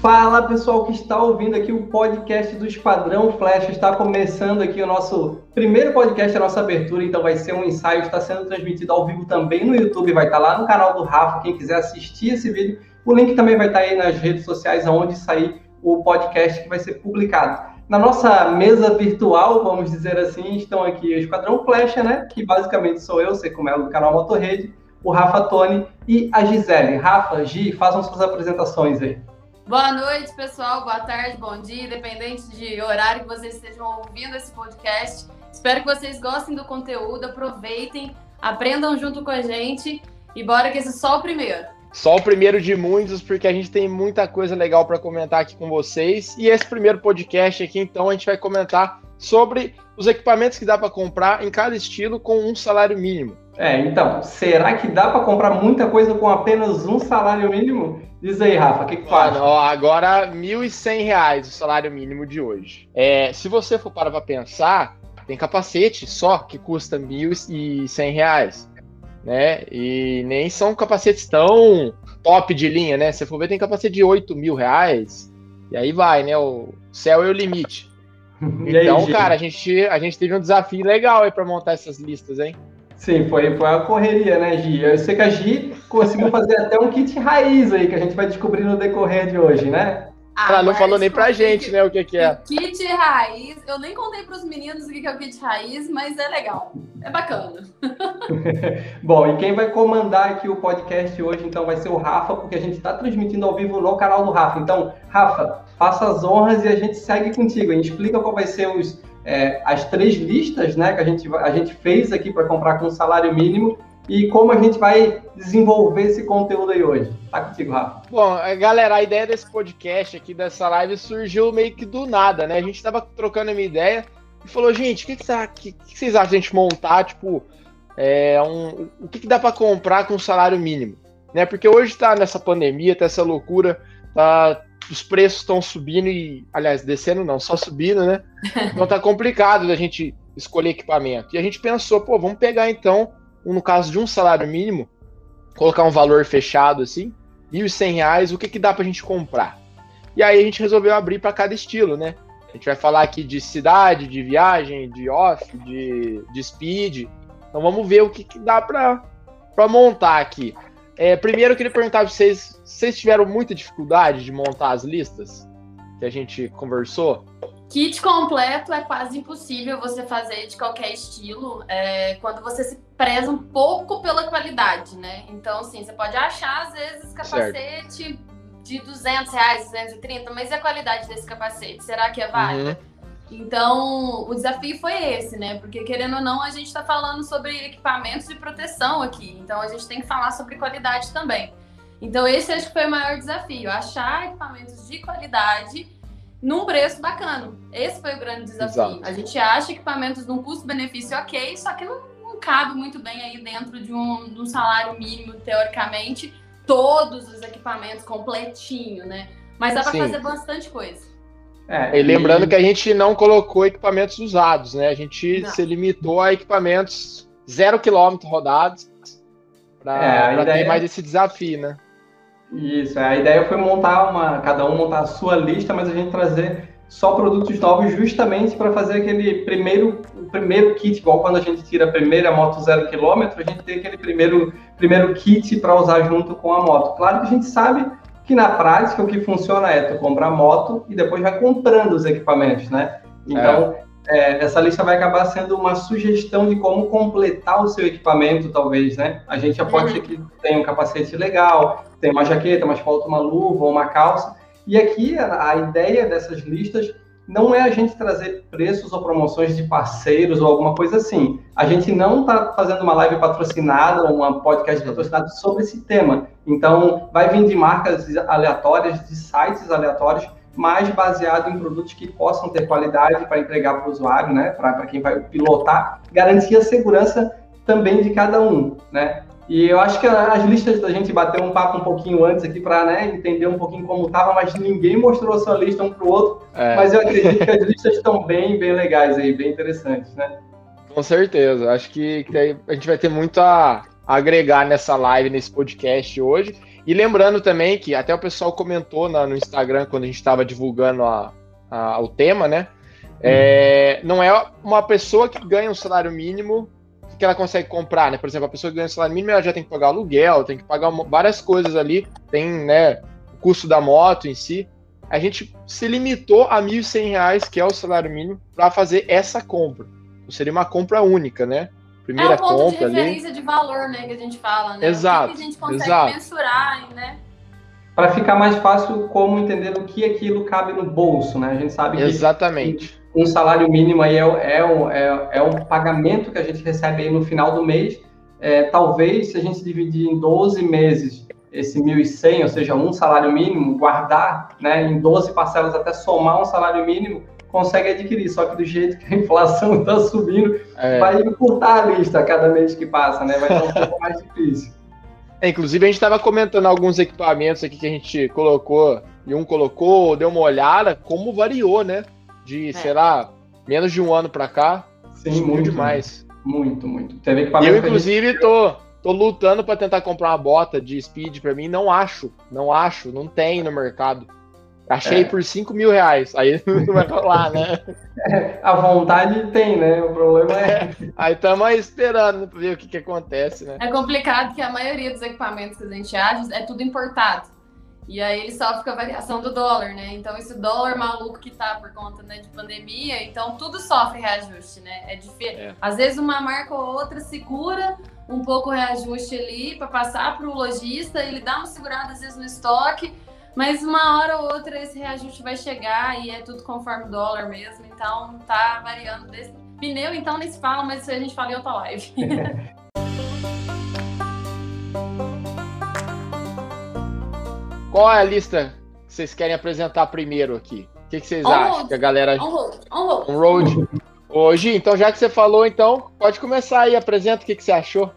Fala pessoal que está ouvindo aqui o podcast do Esquadrão Flash. Está começando aqui o nosso primeiro podcast, a nossa abertura, então vai ser um ensaio, está sendo transmitido ao vivo também no YouTube, vai estar lá no canal do Rafa, quem quiser assistir esse vídeo. O link também vai estar aí nas redes sociais, aonde sair o podcast que vai ser publicado. Na nossa mesa virtual, vamos dizer assim, estão aqui o Esquadrão Flecha, né? Que basicamente sou eu, Seco Melo, do canal Motorrede, o Rafa Tony e a Gisele. Rafa, Gi, façam suas apresentações aí. Boa noite, pessoal. Boa tarde, bom dia, independente de horário que vocês estejam ouvindo esse podcast. Espero que vocês gostem do conteúdo, aproveitem, aprendam junto com a gente e bora que esse é só o primeiro. Só o primeiro de muitos, porque a gente tem muita coisa legal para comentar aqui com vocês. E esse primeiro podcast aqui, então, a gente vai comentar sobre os equipamentos que dá para comprar em cada estilo com um salário mínimo. É, então, será que dá para comprar muita coisa com apenas um salário mínimo? Diz aí, Rafa, o que, que tu acha? Ó, agora, R$ 1.100 o salário mínimo de hoje. É, se você for parar para pensar, tem capacete só que custa R$ 1.100 né? E nem são capacetes tão top de linha, né? Se for ver, tem capacete de 8 mil reais. E aí vai, né? O céu é o limite. então, aí, cara, a gente, a gente teve um desafio legal aí para montar essas listas, hein? Sim, foi, foi a correria, né, Gi? Eu sei que a Gi conseguiu fazer até um kit raiz aí, que a gente vai descobrir no decorrer de hoje, né? Ah, Ela não falou nem pra gente, que, né, o que, que é. Kit raiz, eu nem contei pros meninos o que é o kit raiz, mas é legal, é bacana. Bom, e quem vai comandar aqui o podcast hoje, então, vai ser o Rafa, porque a gente está transmitindo ao vivo no canal do Rafa. Então, Rafa, faça as honras e a gente segue contigo. A gente explica qual vai ser os, é, as três listas né, que a gente, a gente fez aqui para comprar com salário mínimo e como a gente vai desenvolver esse conteúdo aí hoje. Tá contigo, Rafa. Bom, é, galera, a ideia desse podcast aqui, dessa live, surgiu meio que do nada, né? A gente tava trocando a minha ideia e falou, gente, o que, que, que, que, vocês acham de a gente montar, tipo, é, um, o que, que dá para comprar com salário mínimo? Né? Porque hoje tá nessa pandemia, tá essa loucura, tá, os preços estão subindo e, aliás, descendo não, só subindo, né? Então tá complicado da gente escolher equipamento. E a gente pensou, pô, vamos pegar então no caso de um salário mínimo, colocar um valor fechado assim, R$ 1.100, o que, que dá para a gente comprar? E aí a gente resolveu abrir para cada estilo, né? A gente vai falar aqui de cidade, de viagem, de off, de, de speed. Então vamos ver o que, que dá para montar aqui. É, primeiro eu queria perguntar para vocês, vocês tiveram muita dificuldade de montar as listas que a gente conversou? Kit completo é quase impossível você fazer de qualquer estilo, é, quando você se preza um pouco pela qualidade, né? Então, assim, você pode achar, às vezes, capacete certo. de 200 reais, 230, mas e a qualidade desse capacete? Será que é válida? Uhum. Então, o desafio foi esse, né? Porque, querendo ou não, a gente está falando sobre equipamentos de proteção aqui. Então, a gente tem que falar sobre qualidade também. Então, esse acho que foi o maior desafio: achar equipamentos de qualidade num preço bacana. Esse foi o grande desafio. Exato. A gente acha equipamentos num custo-benefício ok, só que não, não, cabe muito bem aí dentro de um, de um salário mínimo, teoricamente, todos os equipamentos completinho, né? Mas dá para fazer bastante coisa. É, e lembrando que a gente não colocou equipamentos usados, né? A gente não. se limitou a equipamentos zero quilômetro rodados para é, ter mais esse desafio, né? Isso, a ideia foi montar uma, cada um montar a sua lista, mas a gente trazer só produtos novos justamente para fazer aquele primeiro, primeiro kit, igual quando a gente tira a primeira moto zero quilômetro, a gente tem aquele primeiro, primeiro kit para usar junto com a moto. Claro que a gente sabe que na prática o que funciona é tu comprar a moto e depois vai comprando os equipamentos, né? Então, é é, essa lista vai acabar sendo uma sugestão de como completar o seu equipamento, talvez, né? A gente já pode ser que tenha um capacete legal, tem uma jaqueta, mas falta uma luva ou uma calça. E aqui a, ideia dessas listas não é a gente trazer preços ou promoções de parceiros ou alguma coisa assim. A gente não está fazendo uma live patrocinada ou uma podcast patrocinado sobre esse tema. Então, vai vir de marcas aleatórias, de sites aleatórios, mas baseado em produtos que possam ter qualidade para entregar para o usuário, né? Para quem vai pilotar, garantir a segurança também de cada um, né? E eu acho que as listas da gente bateu um papo um pouquinho antes aqui para né, entender um pouquinho como estava, mas ninguém mostrou a sua lista um para o outro. É. Mas eu acredito que as listas estão bem, bem legais aí, bem interessantes, né? Com certeza. Acho que, que a gente vai ter muito a, agregar nessa live, nesse podcast hoje. E lembrando também que até o pessoal comentou na, no Instagram quando a gente estava divulgando a, a, o tema, né? É, não é uma pessoa que ganha um salário mínimo que ela consegue comprar, né? Por exemplo, a pessoa que ganha salário mínimo ela já tem que pagar aluguel, tem que pagar várias coisas ali, tem, né, o custo da moto em si. A gente se limitou a R$ 1.100, que é o salário mínimo, para fazer essa compra. Então, seria uma compra única, né? Primeira é um ponto compra de referência ali. de valor, né, que a gente fala, né? Exato. O que, que a gente consegue exato. mensurar, né? Para ficar mais fácil como entender o que aquilo cabe no bolso, né? A gente sabe que Exatamente. Um salário mínimo aí é, é, um, é, é um pagamento que a gente recebe aí no final do mês. É, talvez se a gente dividir em 12 meses esse 1.100, ou seja, um salário mínimo, guardar né, em 12 parcelas até somar um salário mínimo, consegue adquirir. Só que do jeito que a inflação está subindo, é. vai encurtar a lista a cada mês que passa, né? Vai ser um pouco mais difícil. É, inclusive, a gente estava comentando alguns equipamentos aqui que a gente colocou, e um colocou, deu uma olhada, como variou, né? De, é. sei lá, menos de um ano para cá. Sim, muito demais. Muito, muito. Teve equipamento eu, inclusive, gente... tô, tô lutando para tentar comprar uma bota de speed para mim. Não acho, não acho, não tem no mercado. Achei é. por 5 mil reais. Aí não vai rolar, né? É, a vontade tem, né? O problema é. é aí estamos esperando para ver o que, que acontece, né? É complicado que a maioria dos equipamentos que a gente acha é tudo importado. E aí ele sofre com a variação do dólar, né? Então, esse dólar maluco que tá por conta né, de pandemia, então tudo sofre reajuste, né? É diferente. É. Às vezes uma marca ou outra segura um pouco o reajuste ali para passar para o lojista, ele dá uma segurada às vezes no estoque mas uma hora ou outra esse reajuste vai chegar e é tudo conforme o dólar mesmo. Então tá variando desse. Pneu, então, nem se fala, mas isso a gente fala em outra live. Qual é a lista que vocês querem apresentar primeiro aqui? O que, que vocês on acham? Road. Que a galera. On road. On road. On road. Hoje, então, já que você falou, então, pode começar aí, apresenta o que, que você achou.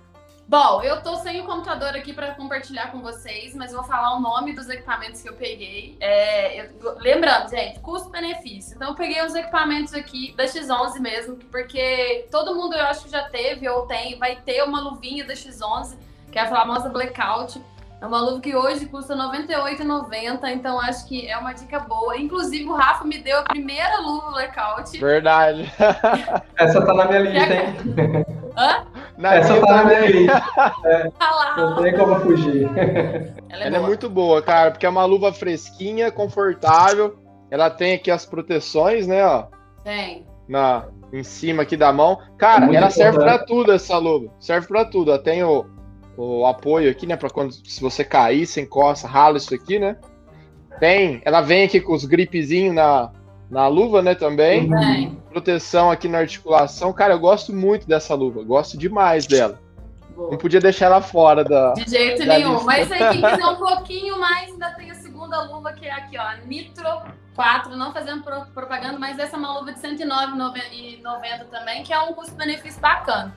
Bom, eu tô sem o computador aqui para compartilhar com vocês, mas vou falar o nome dos equipamentos que eu peguei. É, eu, lembrando, gente, custo-benefício. Então, eu peguei os equipamentos aqui da X11 mesmo, porque todo mundo eu acho que já teve ou tem, vai ter uma luvinha da X11, que é a famosa Blackout. É uma luva que hoje custa R$ 98,90, então acho que é uma dica boa. Inclusive, o Rafa me deu a primeira luva blackout. Verdade. Essa tá na minha lista, hein? Hã? Na Essa tá na minha lista. É, tá lá. Não tem como fugir. Ela, é, Ela é, muito boa, cara, porque é uma luva fresquinha, confortável. Ela tem aqui as proteções, né, ó. Tem. Na, em cima aqui da mão. Cara, é ela serve para tudo essa luva. Serve para tudo. Ela tem o o apoio aqui, né? Para quando se você cair, você encosta, rala isso aqui, né? Tem, ela vem aqui com os gripezinhos na, na luva, né? Também. Uhum. Proteção aqui na articulação. Cara, eu gosto muito dessa luva, gosto demais dela. Boa. Não podia deixar ela fora da. De jeito da nenhum. Lista. Mas aí, quem quiser um pouquinho mais, ainda tem a segunda luva, que é aqui, ó. Nitro 4, não fazendo propaganda, mas essa é uma luva de R$109,90 também, que é um custo-benefício bacana.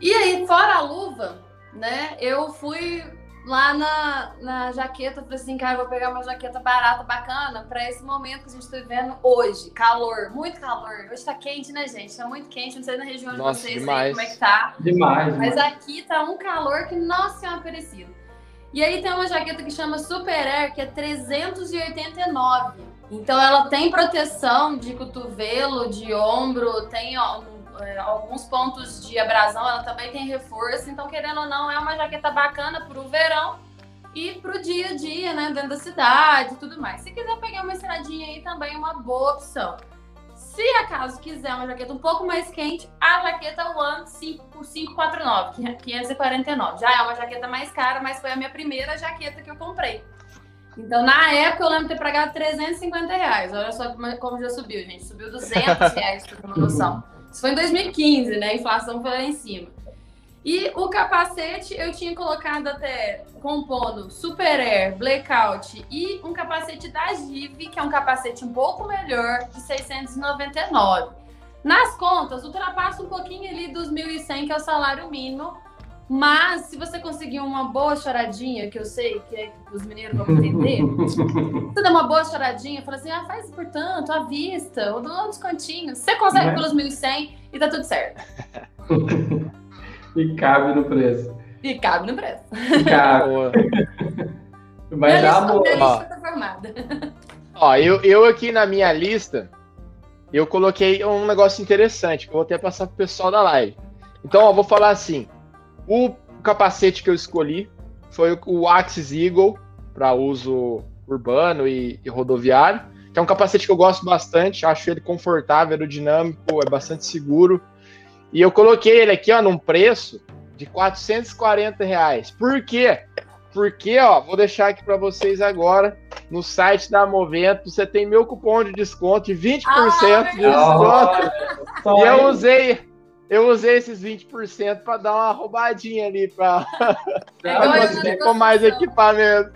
E aí, fora a luva, né? Eu fui lá na, na jaqueta, falei assim, cara, vou pegar uma jaqueta barata, bacana, para esse momento que a gente está vivendo hoje. Calor, muito calor. Hoje tá quente, né, gente? Tá muito quente, não sei na região nossa, de vocês demais. aí como é que tá. Demais. Mas demais. aqui tá um calor que, nossa, é uma perecida. E aí tem uma jaqueta que chama Super Air, que é 389. Então ela tem proteção de cotovelo, de ombro, tem ó, é, alguns pontos de abrasão, ela também tem reforço. Então, querendo ou não, é uma jaqueta bacana para o verão e para o dia a dia, né? Dentro da cidade e tudo mais. Se quiser pegar uma estradinha aí, também é uma boa opção. Se acaso quiser uma jaqueta um pouco mais quente, a jaqueta One 549, 549. Já é uma jaqueta mais cara, mas foi a minha primeira jaqueta que eu comprei. Então, na época, eu lembro de ter pagado 350 reais. Olha só como, já subiu, gente. Subiu 200 reais, pra ter uma noção. Isso foi em 2015, né? A inflação foi lá em cima. E o capacete eu tinha colocado até compondo Super Air, Blackout e um capacete da Give, que é um capacete um pouco melhor, de 699. Nas contas, ultrapassa um pouquinho ali dos 1.100, que é o salário mínimo, mas se você conseguir uma boa choradinha, que eu sei que, é, que os mineiros vão entender, você dá uma boa choradinha, fala assim, ah, faz por tanto, à vista, eu dou um descontinho. Você consegue é? pelos 1.100 e tá tudo certo. e cabe no preço. E cabe no preço. Cabe. Mas dá lista, boa. tá formada. Ó, eu, eu aqui na minha lista, eu coloquei um negócio interessante que eu vou até passar pro pessoal da live. Então, ó, vou falar assim: o capacete que eu escolhi foi o Axis Eagle para uso urbano e, e rodoviário, que é um capacete que eu gosto bastante, acho ele confortável, aerodinâmico, é bastante seguro. E eu coloquei ele aqui, ó, num preço de 440 reais. Por quê? Porque, ó, vou deixar aqui para vocês agora no site da Movento, você tem meu cupom de desconto de 20% de desconto. E eu aí, usei, eu usei esses 20% para dar uma roubadinha ali para É com mais equipamento.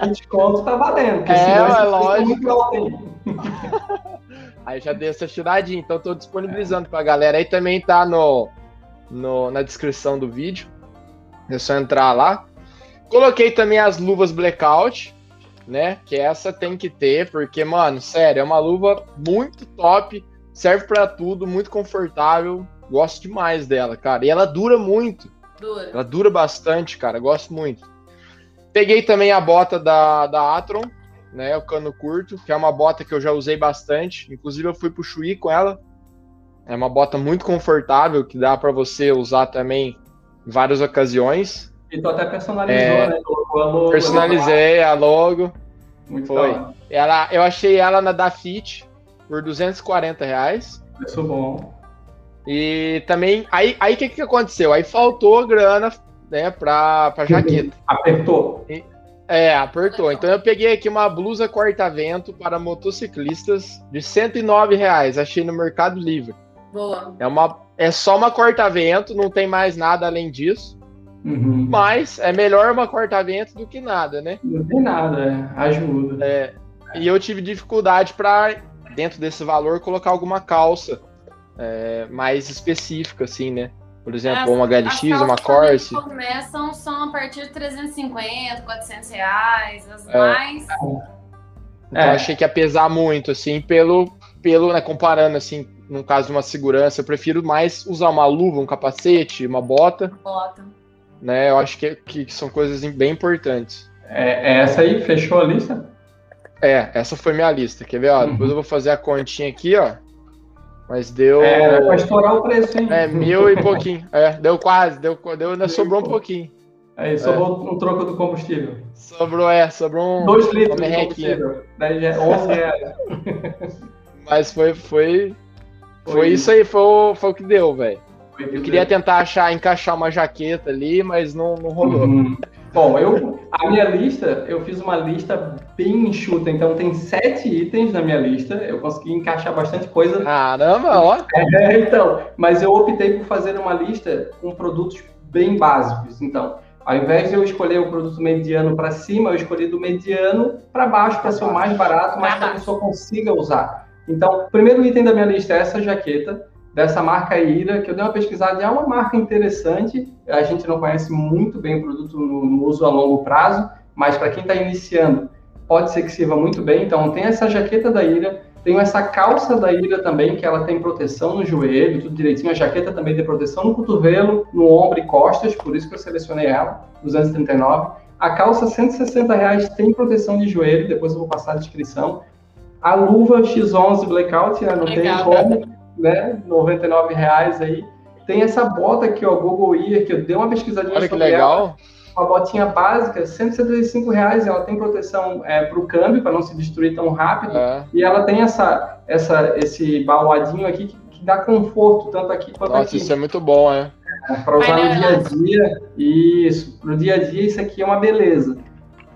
que desconto tá valendo. É, senão é lógico. Aí já dei essa tiradinha, então tô disponibilizando pra galera. Aí também tá no, no- na descrição do vídeo. É só entrar lá. Coloquei também as luvas blackout, né? Que essa tem que ter, porque, mano, sério, é uma luva muito top, serve pra tudo, muito confortável. Gosto demais dela, cara. E ela dura muito. Dura. Ela dura bastante, cara. Gosto muito. Peguei também a bota da, da Atron, né? O cano curto, que é uma bota que eu já usei bastante. Inclusive, eu fui pro Chuí com ela. É uma bota muito confortável, que dá para você usar também em várias ocasiões. E tu até personalizou, É, né? Colocou a logo. Personalizei a logo. Muito Foi. Ela, eu achei ela na Dafit por 240 reais. Preço bom. E também, aí o aí, que, que aconteceu? Aí faltou grana, né, pra, pra jaqueta. Apertou. É, apertou. Então eu peguei aqui uma blusa corta-vento para motociclistas de 109 reais. Achei no Mercado Livre. Boa. É, uma, é só uma corta-vento, não tem mais nada além disso. Uhum. Mas é melhor uma corta-vento do que nada, né? Não tem nada, é. ajuda. É, e eu tive dificuldade para, dentro desse valor, colocar alguma calça é, mais específica, assim, né? Por exemplo, As- uma as HLX, uma Corse. que começam são a partir de 350, 400 reais. As É. mais. Então É. eu achei que ia pesar muito, assim, pelo, pelo, né, comparando, assim, no caso de uma segurança, eu prefiro mais usar uma luva, um capacete, uma bota, Bota. né? Eu acho que, que são coisas bem importantes. É, é essa aí? Fechou a lista? É, essa foi minha lista, quer ver? Ó, Uhum. depois eu vou fazer a continha aqui, ó. Mas deu. É, pra estourar o preço, hein? É, mil e pouquinho. É, deu quase, deu, deu ainda sobrou um pouquinho. Aí, sobrou um troco do combustível. Sobrou, é, sobrou um. Dois litros de combustível. Daí já é 11 reais. Mas foi, foi, foi, Foi isso aí, foi, o- foi o que deu, velho. Eu queria tentar achar, encaixar uma jaqueta ali, mas não, não rolou. Uhum. Bom, eu, a minha lista, eu fiz uma lista bem enxuta, então tem sete itens na minha lista. Eu consegui encaixar bastante coisa. Caramba, ó. É, então, mas eu optei por fazer uma lista com produtos bem básicos. Então, ao invés de eu escolher o produto mediano para cima, eu escolhi do mediano para baixo para ser o mais barato, mas que a pessoa consiga usar. Então, o primeiro item da minha lista é essa jaqueta dessa marca Ira, que eu dei uma pesquisada, é uma marca interessante. A gente não conhece muito bem o produto no, no uso a longo prazo, mas para quem está iniciando, pode ser que sirva muito bem. Então, tem essa jaqueta da Ira, tenho essa calça da Ira também, que ela tem proteção no joelho, tudo direitinho. A jaqueta também tem proteção no cotovelo, no ombro e costas, por isso que eu selecionei ela, 239. A calça, 160 reais, tem proteção de joelho, depois eu vou passar a descrição. A luva X11 Blackout, né, não Legal. tem como, né? 99 reais aí. Tem essa bota aqui, ó, Google Ear, que eu dei uma pesquisadinha Olha que sobre ela legal. uma botinha básica, 175 reais, ela tem proteção é, para o câmbio, para não se destruir tão rápido, É. e ela tem essa, essa, esse baladinho aqui que, que dá conforto, tanto aqui quanto Nossa, aqui, isso é muito bom, né? para usar no dia a dia. Isso, para o dia a dia isso aqui é uma beleza.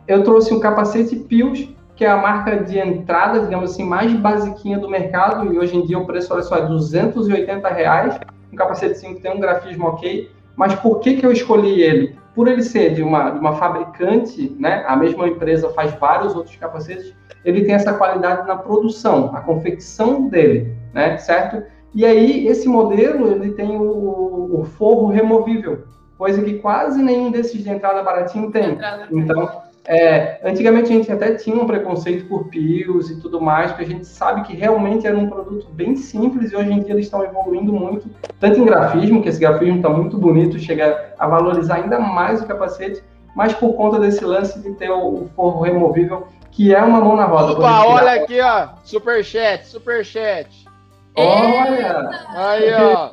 Eu trouxe um capacete Pius, que é a marca de entrada, digamos assim, mais basiquinha do mercado, e hoje em dia o preço, olha só, é 280 reais, um capacetezinho que tem um grafismo ok, mas por que, que eu escolhi ele? Por ele ser de uma, de uma fabricante, né? A mesma empresa faz vários outros capacetes, ele tem essa qualidade na produção, a confecção dele, né? Certo? E aí, esse modelo, ele tem o, o forro removível, coisa que quase nenhum desses de entrada baratinho tem. Entrada- Então, É, antigamente a gente até tinha um preconceito por pios e tudo mais, porque a gente sabe que realmente era um produto bem simples e hoje em dia eles estão evoluindo muito, tanto em grafismo, que esse grafismo está muito bonito, chega a valorizar ainda mais o capacete, mas por conta desse lance de ter o forro removível, que é uma mão na roda. Opa, olha aqui, ó, superchat, superchat. Olha! Aí, ó.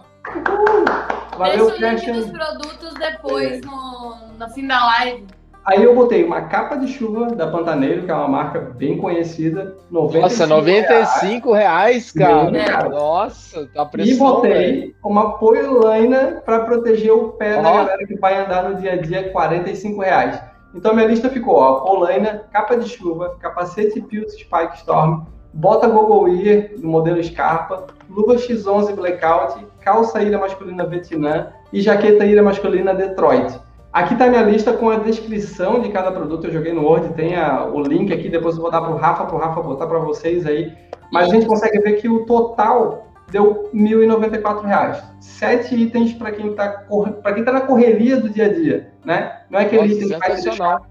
Valeu, Deixa o link dos produtos depois é. no, no fim da live. Aí eu botei uma capa de chuva da Pantaneiro, que é uma marca bem conhecida. 95 Nossa, 95 reais, cara. cara. Nossa, tá pressão, E botei véio. uma poiolaina para proteger o pé da galera que vai andar no dia a dia, 45 reais. Então minha lista ficou, ó, polaina, capa de chuva, capacete Pills Spike Storm, bota Google Ear do modelo Scarpa, luva X11 Blackout, calça ilha masculina Vietnã e jaqueta ilha masculina Detroit. Aqui está minha lista com a descrição de cada produto. Eu joguei no Word, tem a, o link aqui, depois eu vou dar para o Rafa, para o Rafa botar para vocês aí. Mas a gente consegue ver que o total deu R$ 1.094. Sete itens para quem está quem tá na correria do dia a dia, né? Não é aquele Nossa, item que vai te deixar...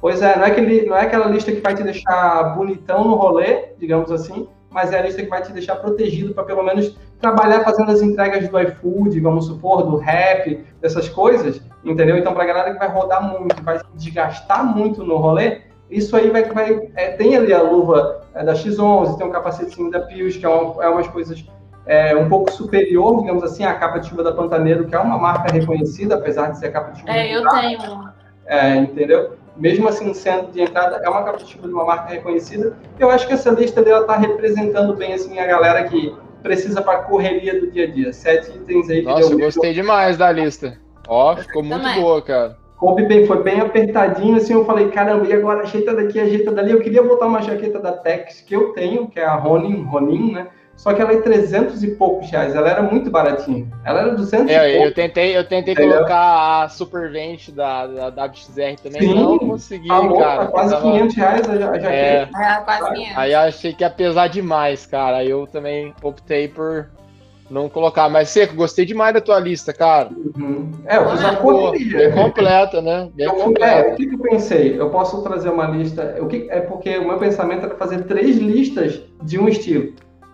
Pois é, não é, aquele, não é aquela lista que vai te deixar bonitão no rolê, digamos assim, mas é a lista que vai te deixar protegido para pelo menos trabalhar fazendo as entregas do iFood, vamos supor, do Rap, dessas coisas, entendeu? Então, para a galera que vai rodar muito, vai se desgastar muito no rolê, isso aí vai. vai é, tem ali a luva é, da X11, tem um capacetinho da Pius, que é, uma, é umas coisas é, um pouco superior, digamos assim, à capa de chuva da Pantaneiro, que é uma marca reconhecida, apesar de ser a capa de chuva. É, eu tenho. É, entendeu? Mesmo assim sendo de entrada, é uma capa de chuva de uma marca reconhecida. Eu acho que essa lista dela está representando bem assim a galera que precisa para a correria do dia a dia. Sete itens aí. Nossa, eu gostei demais da lista. Ó, ficou muito Também. boa, cara. Coube bem, foi bem apertadinho, assim, eu falei, caramba, e agora ajeita daqui, ajeita dali. Eu queria botar uma jaqueta da Tex que eu tenho, que é a Ronin, Ronin, né? Só que ela é 300 e poucos reais. Ela era muito baratinha. Ela era 200 é, e poucos. Eu tentei, eu tentei colocar a Supervent da, da, da WXR também. Sim, não consegui, falou, cara. Tá quase tava... 500 reais a jaqueta. É, é, quase 500. Aí achei que ia pesar demais, cara. Aí eu também optei por não colocar. Mas, Seco, gostei demais da tua lista, cara. Uhum. É, eu fiz a correria. Bem completa, né? Bem eu, completa. É, o que, que eu pensei? Eu posso trazer uma lista... O que, é porque o meu pensamento era fazer três listas de um estilo.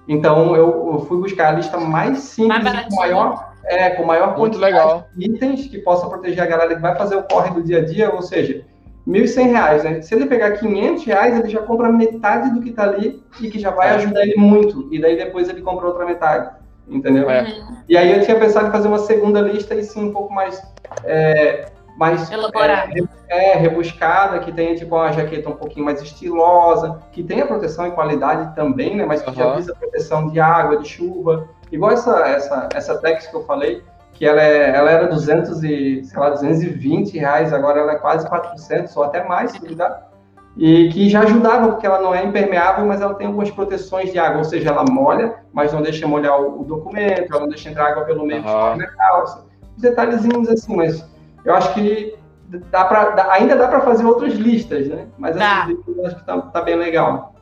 Então eu, eu fui buscar a lista mais simples mais com maior, é, com maior quantidade de itens que possa proteger a galera que vai fazer o corre do dia a dia, ou seja, R$ 1.100, né? Se ele pegar 500 reais, ele já compra metade do que está ali e que já vai é. ajudar ele muito. E daí depois ele compra outra metade, entendeu? É. E aí eu tinha pensado em fazer uma segunda lista e sim um pouco mais é, mais elaborada, é, é, rebuscada, que tenha tipo uma jaqueta um pouquinho mais estilosa, que tenha proteção e qualidade também, né? Mas que uhum. já visa proteção de água, de chuva. Igual essa essa essa Tex que eu falei, que ela, é, ela era 200 e, sei lá, 220 reais, agora ela é quase 400 ou até mais, se duvidar. E que já ajudava, porque ela não é impermeável, mas ela tem algumas proteções de água, ou seja, ela molha, mas não deixa molhar o, o documento, ela não deixa entrar água pelo meio uhum. na calça. Detalhezinhos assim, mas eu acho que dá pra, ainda dá para fazer outras listas, né? Mas essa lista eu acho que tá, tá, bem legal.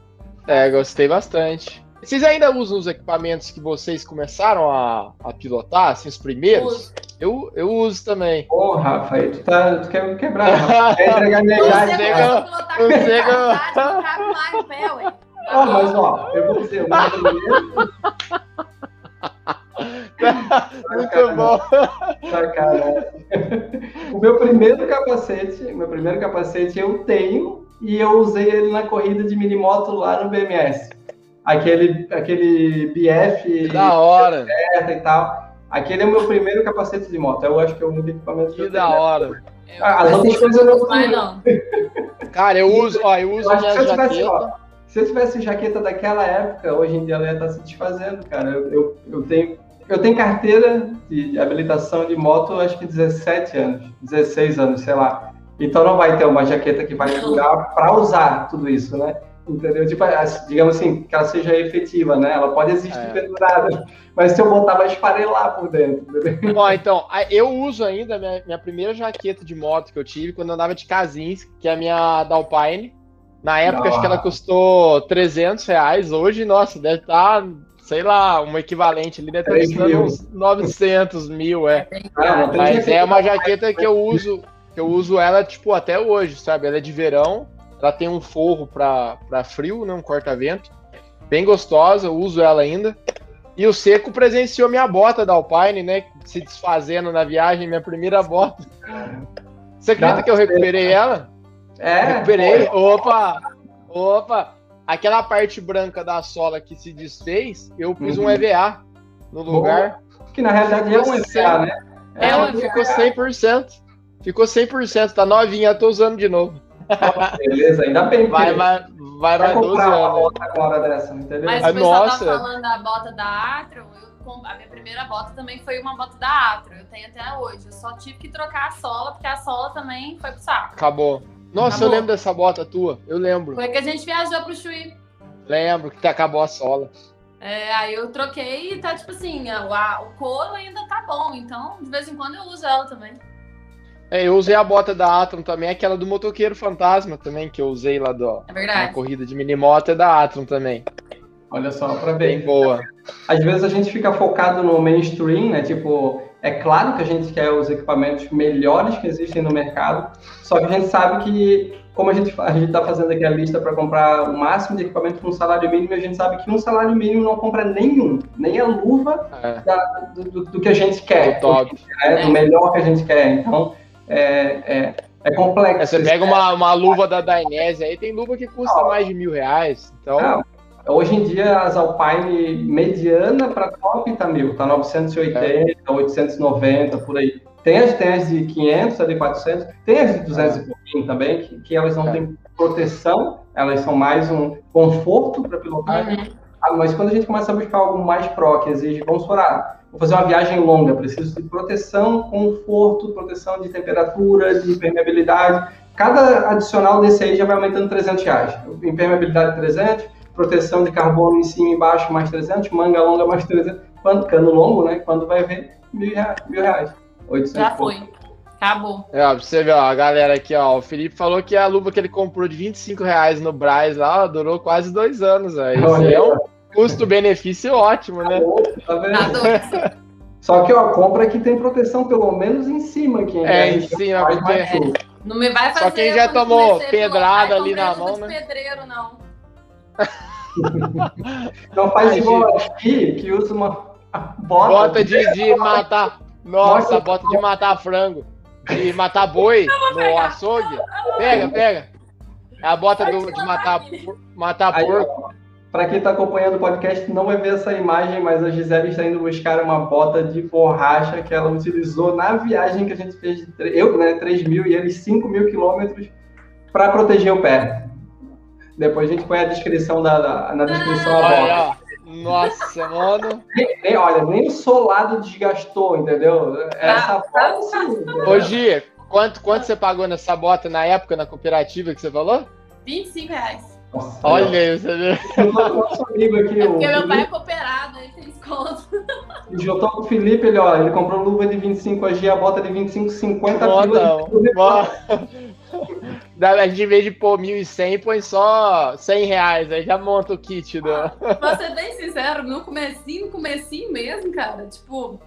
É, gostei bastante. Vocês ainda usam os equipamentos que vocês começaram a, a pilotar, assim, os primeiros? Eu, eu uso também. Pô, Rafa, aí tu, tá, tu quer quebrar. Rafa. quer entregar minha idade. Você Oh, mas ó, eu vou dizer, o meu primeiro. Muito bom. Sacanagem. O meu primeiro capacete, meu primeiro capacete eu tenho e eu usei ele na corrida de minimoto lá no BMS. Aquele, aquele BF da hora e tal. Aquele é o meu primeiro capacete de moto. Eu acho que é o único equipamento que, que da hora. Ah, as outras coisas eu não tenho. Não. Cara, eu uso, ó, eu uso eu minha jaqueta. Tivesse, ó, se eu tivesse jaqueta daquela época, hoje em dia ela ia estar se desfazendo, cara. Eu, eu, eu tenho eu tenho carteira de habilitação de moto, acho que 17 anos, 16 anos, sei lá. Então não vai ter uma jaqueta que vai durar para usar tudo isso, né? Entendeu? Tipo, digamos assim, que ela seja efetiva, né? Ela pode existir é. pendurada, mas se eu botar, vai esfarelar por dentro. Ó, então, eu uso ainda minha, minha primeira jaqueta de moto que eu tive quando eu andava de Casins, que é a minha Dalpine. Na época, acho que ela custou 300 reais. Hoje, nossa, deve estar tá sei lá, um equivalente ali deve estar uns 900 mil, é. Mas é uma jaqueta que eu uso, que eu uso ela, tipo, até hoje, sabe? Ela é de verão, Ela tem um forro para frio, né? Um corta-vento. Bem gostosa, uso ela ainda. E o Seco presenciou minha bota da Alpine, né? Se desfazendo na viagem, minha primeira bota. Você acredita Dá que eu recuperei ela? É. Recuperei. Foi. Opa! Opa! Aquela parte branca da sola que se desfez, eu pus uhum. um EVA no lugar. Que na realidade é um EVA, né? É, ela ficou 100%. Ficou 100%, tá novinha, tô usando de novo. Beleza, ainda bem. Vai, vai, vai, vai 12 anos. Agora dessa, entendeu? Mas o pessoal tá Nossa. tá falando da bota da Atron, a minha primeira bota também foi uma bota da Atron. Eu tenho até hoje. Eu só tive que trocar a sola, porque a sola também foi pro saco. Acabou. Nossa, acabou. eu lembro dessa bota tua. Eu lembro. Foi que a gente viajou pro Chuí. Lembro que acabou a sola. É, aí eu troquei e tá tipo assim, a, o couro ainda tá bom, então de vez em quando eu uso ela também. É, eu usei a bota da Atron também, aquela do motoqueiro fantasma também, que eu usei lá do, é na corrida de minimoto, é da Atron também. Olha só, para ver. Bem boa. Às vezes a gente fica focado no mainstream, né? Tipo, é claro que a gente quer os equipamentos melhores que existem no mercado, só que a gente sabe que, como a gente a está fazendo aqui a lista para comprar o máximo de equipamento com um salário mínimo, a gente sabe que um salário mínimo não compra nenhum, nem a luva é. da, do, do, que a gente quer, do, top. Né? do melhor que a gente quer. Então, é, é, é complexo. É, você pega uma, uma luva da Dainese aí, tem luva que custa não. mais de mil reais. Então. Não. Hoje em dia, as Alpine mediana para top tá mil, tá 980, é. 890, por aí. Tem as, tem as de 500, as de 400, tem as de 200 é. e pouquinho também, que, que elas não é. têm proteção, elas são mais um conforto para pilotar. Uhum. Ah, mas quando a gente começa a buscar algo mais pro, que exige, vamos furar, vou fazer uma viagem longa, preciso de proteção, conforto, proteção de temperatura, de impermeabilidade. Cada adicional desse aí já vai aumentando 300 reais. Impermeabilidade 300, proteção de carbono em cima e embaixo mais 300, manga longa mais 300, quando, cano longo, né? Quando vai ver, mil reais. Mil reais 800 já foi. Acabou. É, ó, pra você ver, ó, a galera aqui, ó, o Felipe falou que a luva que ele comprou de 25 reais no Braz lá, ó, durou quase dois anos, aí. Isso é um custo-benefício ótimo, né? Tá vendo? Só que, ó, compra que tem proteção pelo menos em cima aqui. É, em cima, porque... É. Não me vai fazer Só quem já tomou pedrada ali na mão, né? pedreiro, não. Não faz igual aqui, que usa uma bota. Bota de, de matar. Nossa, bota de matar frango. De matar boi no açougue. Pega, pega. É a bota do, de matar, matar Aí, porco. Para quem está acompanhando o podcast, não vai ver essa imagem, mas a Gisele está indo buscar uma bota de borracha que ela utilizou na viagem que a gente fez, de, eu, né, 3 mil e eles 5 mil quilômetros para proteger o pé. Depois a gente põe a descrição da, da na descrição a Nossa, mano. Nem, nem, olha, nem o solado desgastou, entendeu? Essa ah, bota sim. Ô, Gi, quanto, quanto você pagou nessa bota na época, na cooperativa que você falou? 25 reais. Nossa, olha isso, né? Nosso amigo aqui, é porque meu pai é cooperado, aí tem desconto. Juntou com o Felipe, ele, ó, ele comprou luva de 25 a Gia, bota de 25, 50 Bota, a gente, em vez de pôr 1.100, põe só 100 reais, aí já monta o kit. Do... Pra ser bem sincero, no comecinho, no comecinho mesmo, cara, tipo,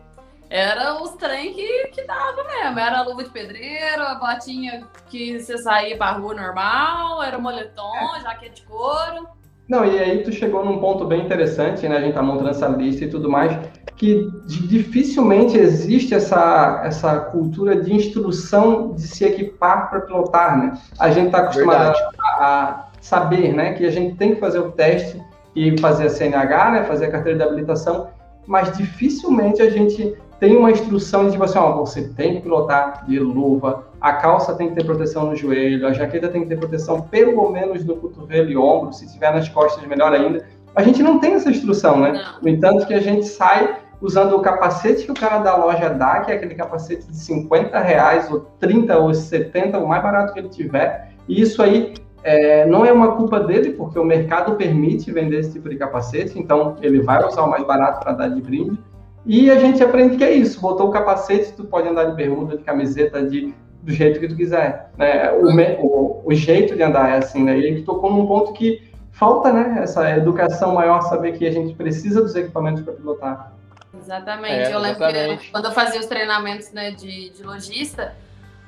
era os trem que, que dava mesmo. Era a luva de pedreiro, a botinha que você saía pra rua normal, era o moletom, é. jaqueta de couro. Não, e aí tu chegou num ponto bem interessante, né? A gente tá montando essa lista e tudo mais, que dificilmente existe essa, essa cultura de instrução de se equipar para pilotar, né? A gente está acostumado a, a, saber, né, que a gente tem que fazer o teste e fazer a CNH, né, fazer a carteira de habilitação, mas dificilmente a gente tem uma instrução de tipo assim, ó, você tem que pilotar de luva, a calça tem que ter proteção no joelho, a jaqueta tem que ter proteção pelo menos no cotovelo e ombro, se tiver nas costas, melhor ainda. A gente não tem essa instrução, né? Não. No entanto, que a gente sai usando o capacete que o cara da loja dá, que é aquele capacete de 50 reais, ou 30 ou 70, o mais barato que ele tiver. E isso aí é, não é uma culpa dele, porque o mercado permite vender esse tipo de capacete, então ele vai usar o mais barato para dar de brinde. E a gente aprende que é isso. Botou o capacete, tu pode andar de bermuda, de camiseta, de, do jeito que tu quiser. Né? O, o, o jeito de andar é assim, né? E ele tocou num ponto que falta, né? Essa educação maior, saber que a gente precisa dos equipamentos para pilotar. Exatamente. É, eu lembro exatamente. que quando eu fazia os treinamentos né, de, de lojista,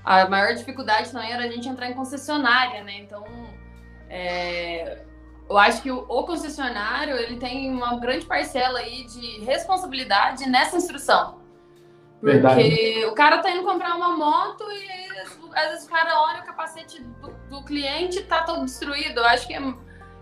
a maior dificuldade também era a gente entrar em concessionária, né? Então, é, eu acho que o, o, concessionário ele tem uma grande parcela aí de responsabilidade nessa instrução. Porque Verdade. o cara tá indo comprar uma moto e às vezes o cara olha o capacete do, do cliente e tá todo destruído. Eu acho que é,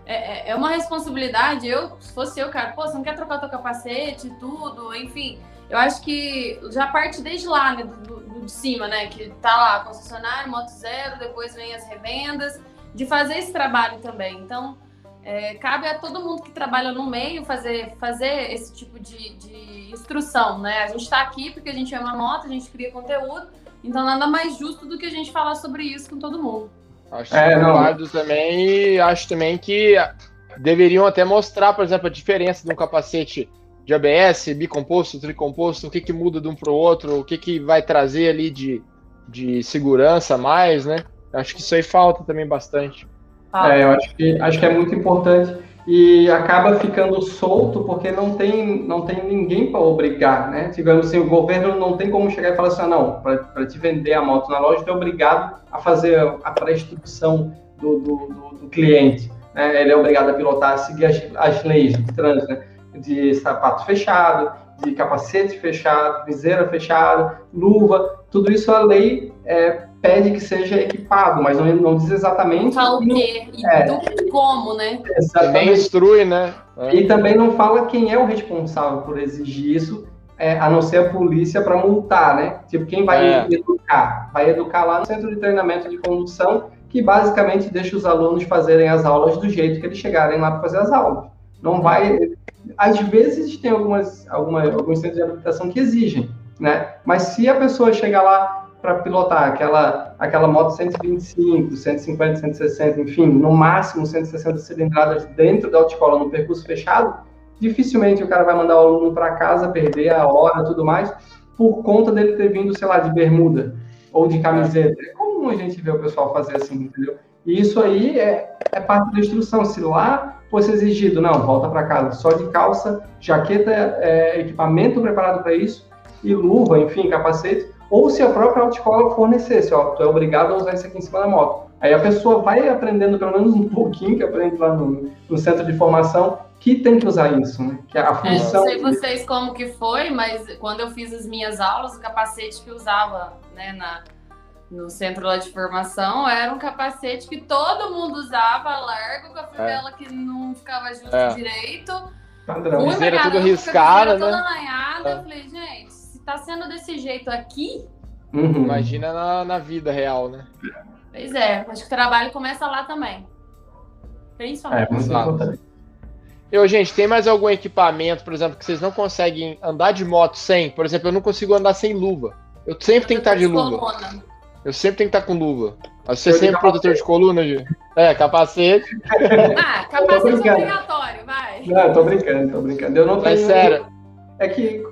é, é, uma responsabilidade. Eu, se fosse eu, cara, pô, você não quer trocar o teu capacete e tudo, enfim. Eu acho que já parte desde lá, né, do, do, de cima, né, que tá lá, concessionário, moto zero, depois vem as revendas, de fazer esse trabalho também. Então, é, cabe a todo mundo que trabalha no meio fazer, fazer esse tipo de, de instrução, né? A gente está aqui porque a gente ama moto, a gente cria conteúdo, então nada mais justo do que a gente falar sobre isso com todo mundo. Acho é, válido também e acho também que deveriam até mostrar, por exemplo, a diferença de um capacete de ABS, bicomposto, tricomposto, o que, que muda de um para o outro, o que, que vai trazer ali de, de segurança mais, né? Acho que isso aí falta também bastante. Ah. É, eu acho que, acho que é muito importante e acaba ficando solto porque não tem, não tem ninguém para obrigar, né? Digamos assim, o governo não tem como chegar e falar assim, ah, não, para te vender a moto na loja, tu é obrigado a fazer a pré-instrução do, do, do, do, cliente. Né? Ele é obrigado a pilotar, a seguir as, as leis de trânsito, né? de sapato fechado, de capacete fechado, viseira fechada, luva, tudo isso a lei é, pede que seja equipado, mas não, não diz exatamente. Fala o quê e é, do como, né? Exatamente. Também instrui, né? É. E também não fala quem é o responsável por exigir isso, é, a não ser a polícia para multar, né? Tipo, quem vai é. educar? Vai educar lá no centro de treinamento de condução, que basicamente deixa os alunos fazerem as aulas do jeito que eles chegarem lá para fazer as aulas. Não vai. Às vezes tem algumas, alguma, alguns centros de habilitação que exigem, né? Mas se a pessoa chegar lá para pilotar aquela, aquela moto 125, 150, 160, enfim, no máximo 160 cilindradas dentro da autoescola no percurso fechado, dificilmente o cara vai mandar o aluno para casa, perder a hora tudo mais, por conta dele ter vindo, sei lá, de bermuda ou de camiseta. É comum a gente ver o pessoal fazer assim, entendeu? E isso aí é, é parte da instrução. Se lá fosse exigido, não, volta para casa, só de calça, jaqueta, é, equipamento preparado para isso, e luva, enfim, capacete, ou se a própria autoescola fornecesse, ó, tu é obrigado a usar isso aqui em cima da moto. Aí a pessoa vai aprendendo pelo menos um pouquinho que aprende lá no, no centro de formação que tem que usar isso, né? Que a função. É, não sei vocês como que foi, mas quando eu fiz as minhas aulas, o capacete que eu usava, né, na, no centro lá de formação era um capacete que todo mundo usava, largo, com a fivela é. que não ficava justo é. direito. Padrão. Viseira tudo riscada, né? Toda arranhada. É. Eu falei, gente, tá sendo desse jeito aqui. Uhum. Imagina na, na vida real, né? Pois é, acho que o trabalho começa lá também. Principalmente. É, eu, gente, tem mais algum equipamento, por exemplo, que vocês não conseguem andar de moto sem? Por exemplo, eu não consigo andar sem luva. Eu sempre tenho que estar de luva. Coluna. Eu sempre tenho que estar com luva. Você é sempre protetor de coluna, Gi? É, capacete. Ah, capacete é obrigatório, vai. Não, tô brincando, tô brincando. Eu não tenho. Mas sério. É que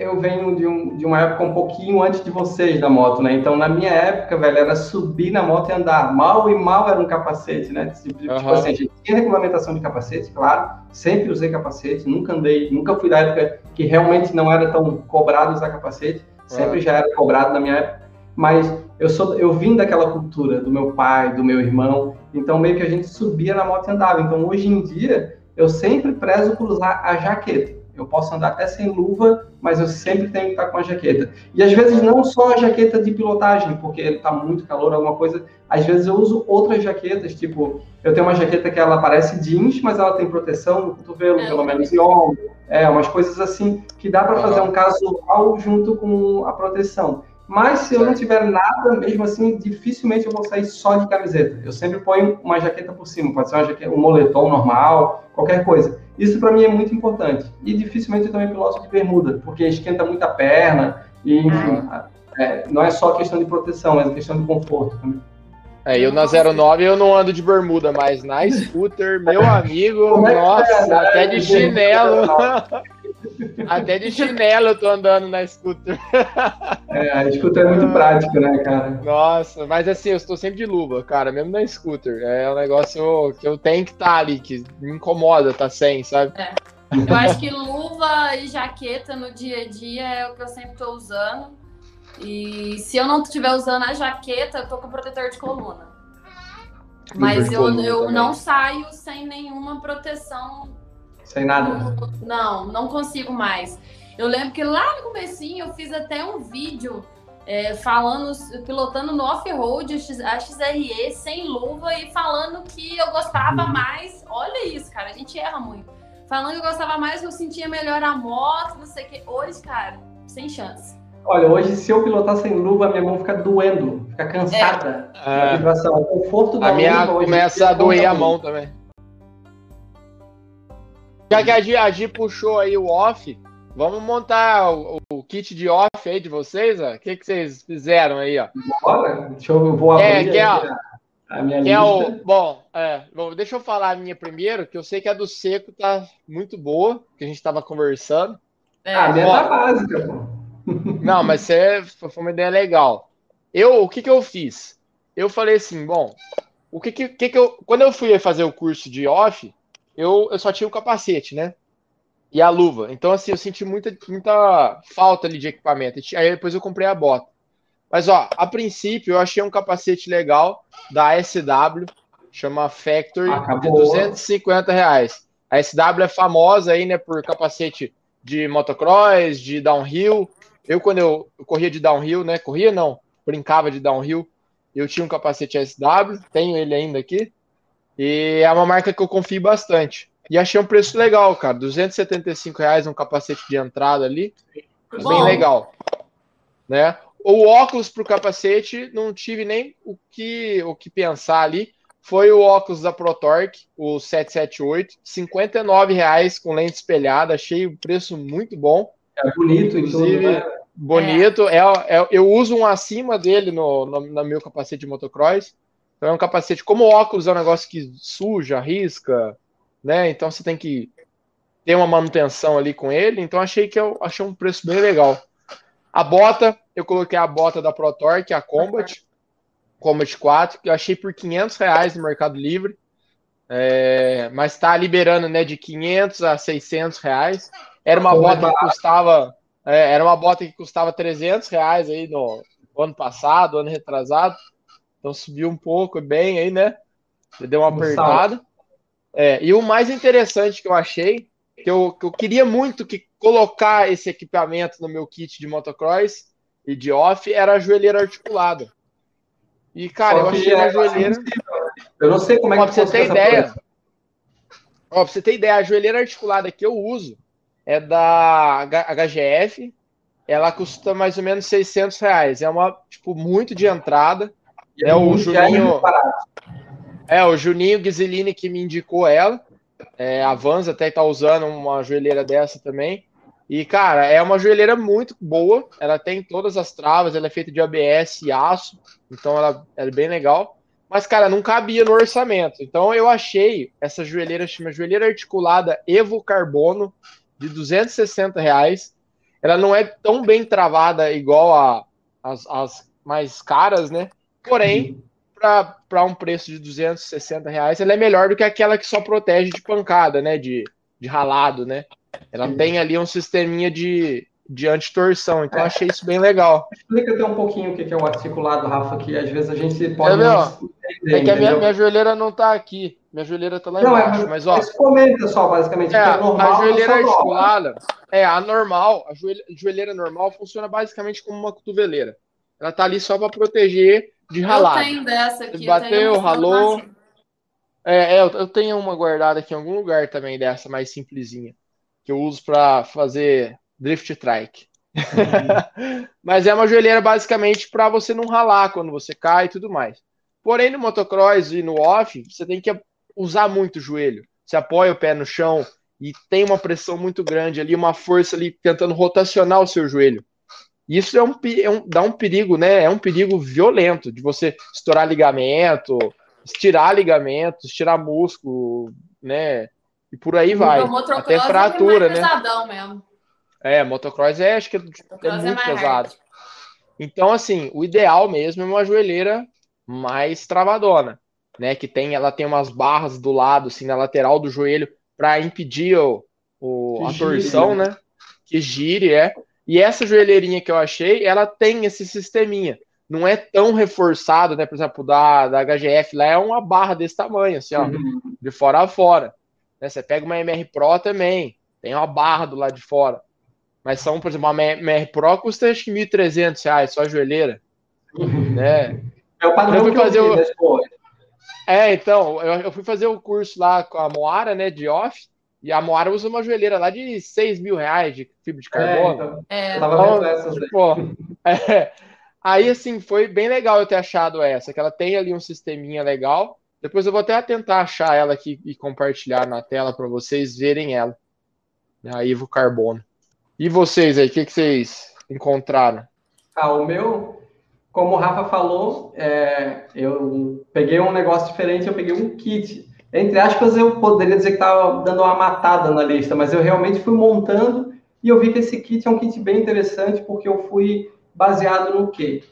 eu venho de, um, de uma época um pouquinho antes de vocês da moto, né? Então, na minha época, velho, era subir na moto e andar. Mal e mal era um capacete, né? Tipo, uhum. assim, a gente tinha regulamentação de capacete, claro. Sempre usei capacete, nunca andei, nunca fui da época que realmente não era tão cobrado usar capacete. Sempre uhum. já era cobrado na minha época. Mas eu sou, eu vim daquela cultura do meu pai, do meu irmão. Então, meio que a gente subia na moto e andava. Então, hoje em dia, eu sempre prezo por usar a jaqueta. Eu posso andar até sem luva, mas eu sempre tenho que estar com a jaqueta. E às vezes não só a jaqueta de pilotagem, porque está muito calor, alguma coisa. Às vezes eu uso outras jaquetas, tipo, eu tenho uma jaqueta que ela parece jeans, mas ela tem proteção no cotovelo, é. pelo menos e ombro. É, umas coisas assim que dá para fazer um casual junto com a proteção. Mas se eu não tiver nada, mesmo assim, dificilmente eu vou sair só de camiseta. Eu sempre ponho uma jaqueta por cima, pode ser uma jaqueta, um moletom normal, qualquer coisa. Isso para mim é muito importante. E dificilmente eu também piloto de bermuda, porque esquenta muito a perna, e enfim, ah. é, não é só questão de proteção, mas é questão de conforto também. É, eu na 09 eu não ando de bermuda, mas na scooter, meu amigo, é nossa, é, até de chinelo. até de chinelo eu tô andando na scooter. É, a scooter é muito prática, né, cara? Nossa, mas assim, eu estou sempre de luva, cara, mesmo na scooter. É um negócio que eu tenho que estar tá ali, que me incomoda tá sem, sabe? É. Eu acho que luva e jaqueta no dia a dia é o que eu sempre tô usando. E se eu não estiver usando a jaqueta, eu tô com protetor de coluna. Mas eu, eu não saio sem nenhuma proteção. Sem nada? Não, não consigo mais. Eu lembro que lá no comecinho eu fiz até um vídeo é, falando, pilotando no off-road a XRE sem luva e falando que eu gostava uhum. mais. Olha isso, cara, a gente erra muito. Falando que eu gostava mais, que eu sentia melhor a moto, não sei o que. Hoje, cara, sem chance. Olha, hoje se eu pilotar sem luva, minha mão fica doendo, fica cansada. É. vibração. O conforto da a minha começa a doer a mão também. Já que a Gi, a puxou aí o off, vamos montar o, o, kit de off aí de vocês, ó. O que, que vocês fizeram aí, ó? Bora, deixa eu vou é, abrir é, a, a minha que lista. É o, bom, é, bom, deixa eu falar a minha primeiro, que eu sei que a do seco tá muito boa, que a gente tava conversando. É, a minha tá básica, pô. Não, mas é, foi uma ideia legal. Eu, o que que eu fiz? Eu falei assim, bom, o que que, que, que eu, quando eu fui fazer o curso de off, eu, eu só tinha o capacete, né? E a luva. Então, assim, eu senti muita, muita falta ali de equipamento. Aí depois eu comprei a bota. Mas, ó, a princípio eu achei um capacete legal da SW, chama Factory, Acabou. de 250 reais. A SW é famosa aí, né, por capacete de motocross, de downhill. Eu, quando eu, corria de downhill, né? Corria não, brincava de downhill. Eu tinha um capacete SW, tenho ele ainda aqui. E é uma marca que eu confio bastante. E achei um preço legal, cara. 275 reais um capacete de entrada ali. Bom. Bem legal. Né? O óculos para o capacete, não tive nem o que, o que pensar ali. Foi o óculos da ProTorque, o 778, 59 reais com lente espelhada. Achei o preço muito bom. É bonito, inclusive. Tudo, né? bonito. É. É, é, eu uso um acima dele no, no, no, meu capacete de motocross. Então é um capacete, como óculos é um negócio que suja, risca, né? Então você tem que ter uma manutenção ali com ele. Então achei que eu achei um preço bem legal. A bota, eu coloquei a bota da Pro Torque, a Combat, Combat 4, que eu achei por 500 reais no Mercado Livre. É, mas está liberando né, de 500 a 600 reais. Era uma bota que custava é, era uma bota que custava 300 reais aí no, ano passado, ano retrasado. Então subiu um pouco, bem aí, né? Deu uma apertada. É, e o mais interessante que eu achei, que eu, que eu queria muito que colocar esse equipamento no meu kit de motocross e de off, era a joelheira articulada. E, cara, eu achei a joelheira. Eu não sei como é que Ó, pra você ter ideia. Ó, pra você ter ideia, a joelheira articulada que eu uso, é da HGF. Ela custa mais ou menos 600 reais. É uma, tipo, muito de entrada. É, o Juninho. É, o Juninho Ghisilini que me indicou ela. É, a Vans até tá usando uma joelheira dessa também. E, cara, é uma joelheira muito boa. Ela tem todas as travas, ela é feita de ABS e aço. Então ela, ela é bem legal. Mas, cara, não cabia no orçamento. Então eu achei essa joelheira, chama joelheira articulada Evo Carbono de 260 reais. Ela não é tão bem travada igual a, as, as mais caras, né? Porém, para um preço de 260 reais, ela é melhor do que aquela que só protege de pancada, né? De, de ralado, né? Ela Sim. tem ali um sisteminha de, de antitorção, então é. achei isso bem legal. Explica até um pouquinho o que é o articulado, Rafa, que às vezes a gente pode. É, entender, é que a minha, minha joelheira não tá aqui. Minha joelheira tá lá não, é, embaixo, é, mas ó. Mas comenta só, basicamente. É, é normal, a joelheira articulada, é a normal, a joelheira normal funciona basicamente como uma cotoveleira. Ela tá ali só para proteger de ralado. Eu tenho dessa aqui. Bateu, ralou. É, é, eu tenho uma guardada aqui em algum lugar também dessa, mais simplesinha. Que eu uso para fazer drift trike. Uhum. Mas é uma joelheira basicamente para você não ralar quando você cai e tudo mais. Porém, no motocross e no off, você tem que usar muito o joelho. Você apoia o pé no chão e tem uma pressão muito grande ali, uma força ali tentando rotacionar o seu joelho. Isso é um, é um, dá um perigo, né? É um perigo violento de você estourar ligamento, estirar ligamento, estirar músculo, né? E por aí vai. Até é fratura, é né? Mesmo. É, motocross é, acho que é, é muito é pesado. Então, assim, o ideal mesmo é uma joelheira mais travadona né? Que tem, ela tem umas barras do lado, assim, na lateral do joelho, para impedir o, o a torção, né? Que gire, é. E essa joelheirinha que eu achei, ela tem esse sisteminha. não é tão reforçado, né? Por exemplo, da, da HGF lá é uma barra desse tamanho, assim, ó, uhum. de fora a fora. Né? Você pega uma MR Pro também, tem uma barra do lado de fora. Mas são, por exemplo, uma MR Pro custa acho que R$ 1.300, só a joelheira. Uhum. Né? É o padrão eu fui fazer o... É, então, eu, eu, fui fazer o curso lá com a Moara, né, de off, e a Moara usa uma joelheira lá de 6 mil reais de fibra de é, carbono. É, então, é. Eu tava então, vendo essas tipo, é, Aí, assim, foi bem legal eu ter achado essa, que ela tem ali um sisteminha legal. Depois eu vou até tentar achar ela aqui e compartilhar na tela para vocês verem ela. A Ivo Carbono. E vocês aí, o que, que vocês encontraram? Ah, o meu, como o Rafa falou, é, eu peguei um negócio diferente, eu peguei um kit. Entre aspas, eu poderia dizer que estava dando uma matada na lista, mas eu realmente fui montando e eu vi que esse kit é um kit bem interessante, porque eu fui baseado no quê?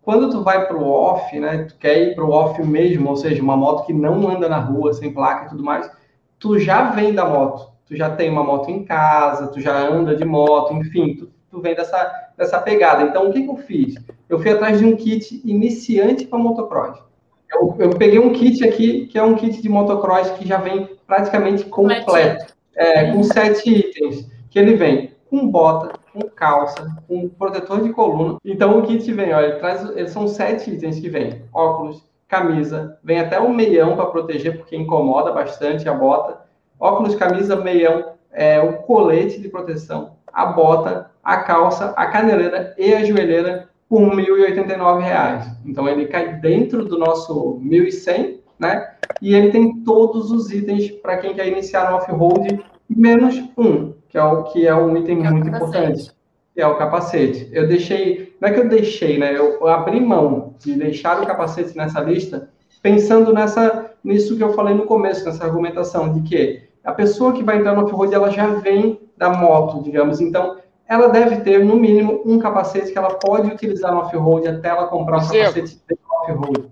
Quando tu vai para o off, né, tu quer ir para o off mesmo, ou seja, uma moto que não anda na rua, sem placa e tudo mais, tu já vem da moto, tu já tem uma moto em casa, tu já anda de moto, enfim, tu, tu vem dessa, dessa pegada. Então, o que, que eu fiz? Eu fui atrás de um kit iniciante para motocross. Eu, eu, peguei um kit aqui, que é um kit de motocross que já vem praticamente completo, é, com sete itens, que ele vem com bota, com calça, com protetor de coluna. Então o kit vem, olha, ele traz, eles são sete itens que vem: óculos, camisa, vem até o meião para proteger porque incomoda bastante a bota. Óculos, camisa, meião, é, o colete de proteção, a bota, a calça, a caneleira e a joelheira por R$ 1.089. Então ele cai dentro do nosso 1.100, né? E ele tem todos os itens para quem quer iniciar no off-road, menos um, que é o que é um item é muito importante, que é o capacete. Eu deixei, não é que eu deixei, né? Eu, eu abri mão de deixar o capacete nessa lista, pensando nessa nisso que eu falei no começo, nessa argumentação de que a pessoa que vai entrar no off-road, ela já vem da moto, digamos. Então, ela deve ter, no mínimo, um capacete que ela pode utilizar no off-road até ela comprar um Sim. capacete de off-road.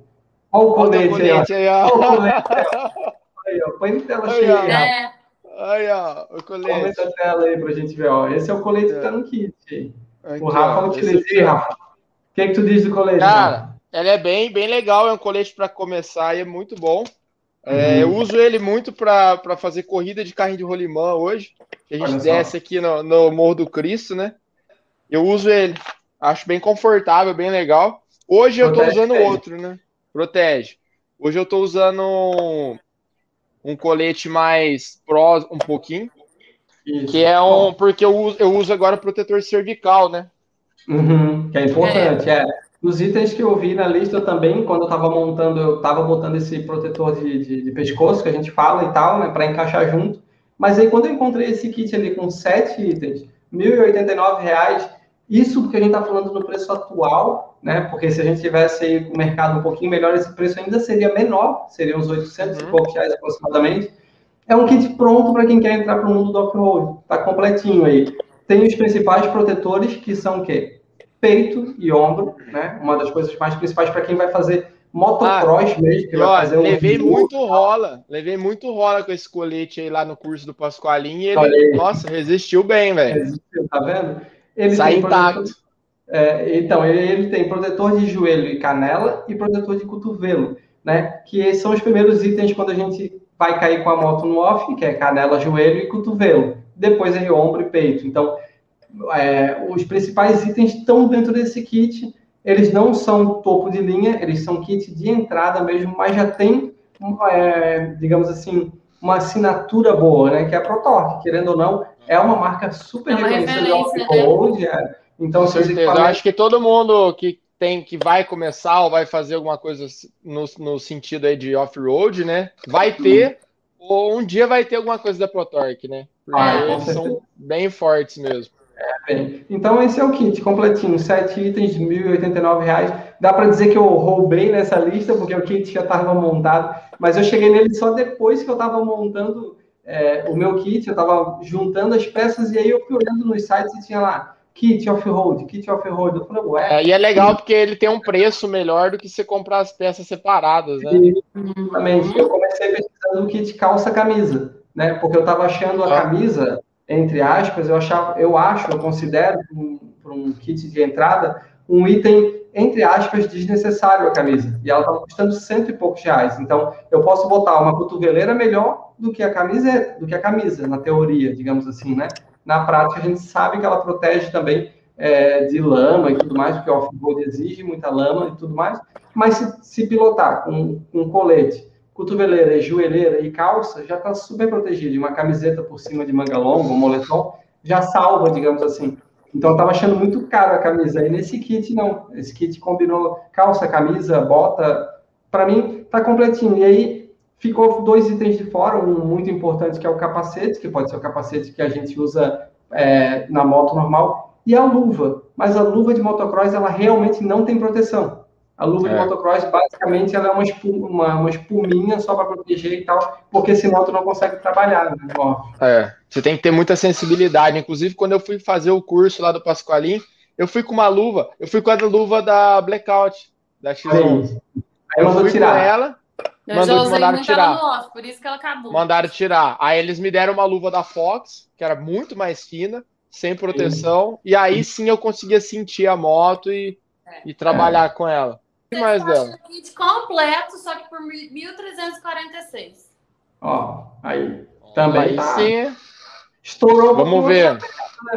Olha o colete aí, ó. Olha o colete aí, ó. Aí, ó. Põe tela cheia aí, é. Aí, ó, o colete. Comenta a tela aí pra gente ver, ó. Esse é o colete é. que tá no kit. Aqui, o Rafa utilizei, Rafa. O que, é que tu diz do colete? Cara, ele é bem, bem legal, é um colete para começar e é muito bom. É, uhum. Eu uso ele muito para fazer corrida de carrinho de rolimã hoje. Que a gente desce aqui no, no Morro do Cristo, né? Eu uso ele. Acho bem confortável, bem legal. Hoje eu tô usando outro, né? Protege. Hoje eu tô usando um colete mais pró um pouquinho. Isso. Que é um. Porque eu uso, eu uso agora protetor cervical, né? Uhum, que é importante, é. é. Os itens que eu vi na lista também, quando eu estava montando, eu estava botando esse protetor de, de, de, pescoço, que a gente fala e tal, né, para encaixar junto. Mas aí, quando eu encontrei esse kit ali com sete itens, R$ 1.089, isso porque a gente está falando no preço atual, né? Porque se a gente tivesse aí o mercado um pouquinho melhor, esse preço ainda seria menor, seria uns 800 uhum. e poucos reais aproximadamente. É um kit pronto para quem quer entrar para o mundo do off-road. Está completinho aí. Tem os principais protetores, que são o quê? Peito e ombro, né? Uma das coisas mais principais para quem vai fazer motocross ah, mesmo. Que vai fazer levei um... muito rola, levei muito rola com esse colete aí lá no curso do Pascoalinho e ele, nossa, resistiu bem, velho. Resistiu, tá vendo? Ele Sai intacto. É, então, ele, ele, tem protetor de joelho e canela e protetor de cotovelo, né? Que são os primeiros itens quando a gente vai cair com a moto no off, que é canela, joelho e cotovelo. Depois aí ombro e peito. Então, é, os principais itens estão dentro desse kit. Eles não são topo de linha, eles são kit de entrada mesmo, mas já tem, é, digamos assim, uma assinatura boa, né? Que é a ProTorque, querendo ou não, é uma marca super é uma reconhecida off-road. Né? É. Então, se Eu acho que todo mundo que tem que vai começar ou vai fazer alguma coisa no, no sentido aí de off-road, né? Vai ter, ou um dia vai ter alguma coisa da ProTorque, né? Porque ah, eles são bem fortes mesmo. É, bem. Então, esse é o kit completinho, sete itens de R$ 1.089. Dá para dizer que eu roubei nessa lista, porque o kit já estava montado, mas eu cheguei nele só depois que eu estava montando é, o meu kit, eu estava juntando as peças e aí eu fui olhando nos sites e tinha lá kit off-road, kit off-road. Eu falei, ué. É, e é legal porque ele tem um preço melhor do que você comprar as peças separadas, né? Exatamente. Eu comecei pesquisando o kit calça-camisa, né? Porque eu estava achando a ah. camisa, entre aspas, eu achava, eu acho, eu considero para um, kit de entrada um item entre aspas, desnecessário a camisa. E ela estava custando cento e poucos reais. Então, eu posso botar uma cotoveleira melhor do que a camisa, do que a camisa, na teoria, digamos assim, né? Na prática, a gente sabe que ela protege também é, de lama e tudo mais, porque o off-road exige muita lama e tudo mais. Mas se, se pilotar com um colete, cotoveleira, joelheira e calça, já está super protegido. E uma camiseta por cima de manga longa, um moletom, já salva, digamos assim. Então, eu estava achando muito caro a camisa. E nesse kit, não. Esse kit combinou calça, camisa, bota. Para mim, tá completinho. E aí, ficou dois itens de fora. Um muito importante, que é o capacete, que pode ser o capacete que a gente usa é, na moto normal. E a luva. Mas a luva de motocross, ela realmente não tem proteção. A luva é. de motocross, basicamente, ela é uma, espuma, uma, uma espuminha só para proteger e tal, porque senão tu não consegue trabalhar. Né? É, você tem que ter muita sensibilidade. Inclusive, quando eu fui fazer o curso lá do Pasqualim, eu fui com uma luva, eu fui com a luva da Blackout, da X11. Aí eu fui tirar. com ela, mandou, mandaram tirar. Off, por isso que ela acabou. Mandaram tirar. Aí eles me deram uma luva da Fox, que era muito mais fina, sem proteção, sim. e aí sim eu conseguia sentir a moto e, é. e trabalhar é. com ela que mais dela? kit completo, só que por 1.346. Ó, aí. Também aí tá. sim. Estourou. Vamos ver. Né?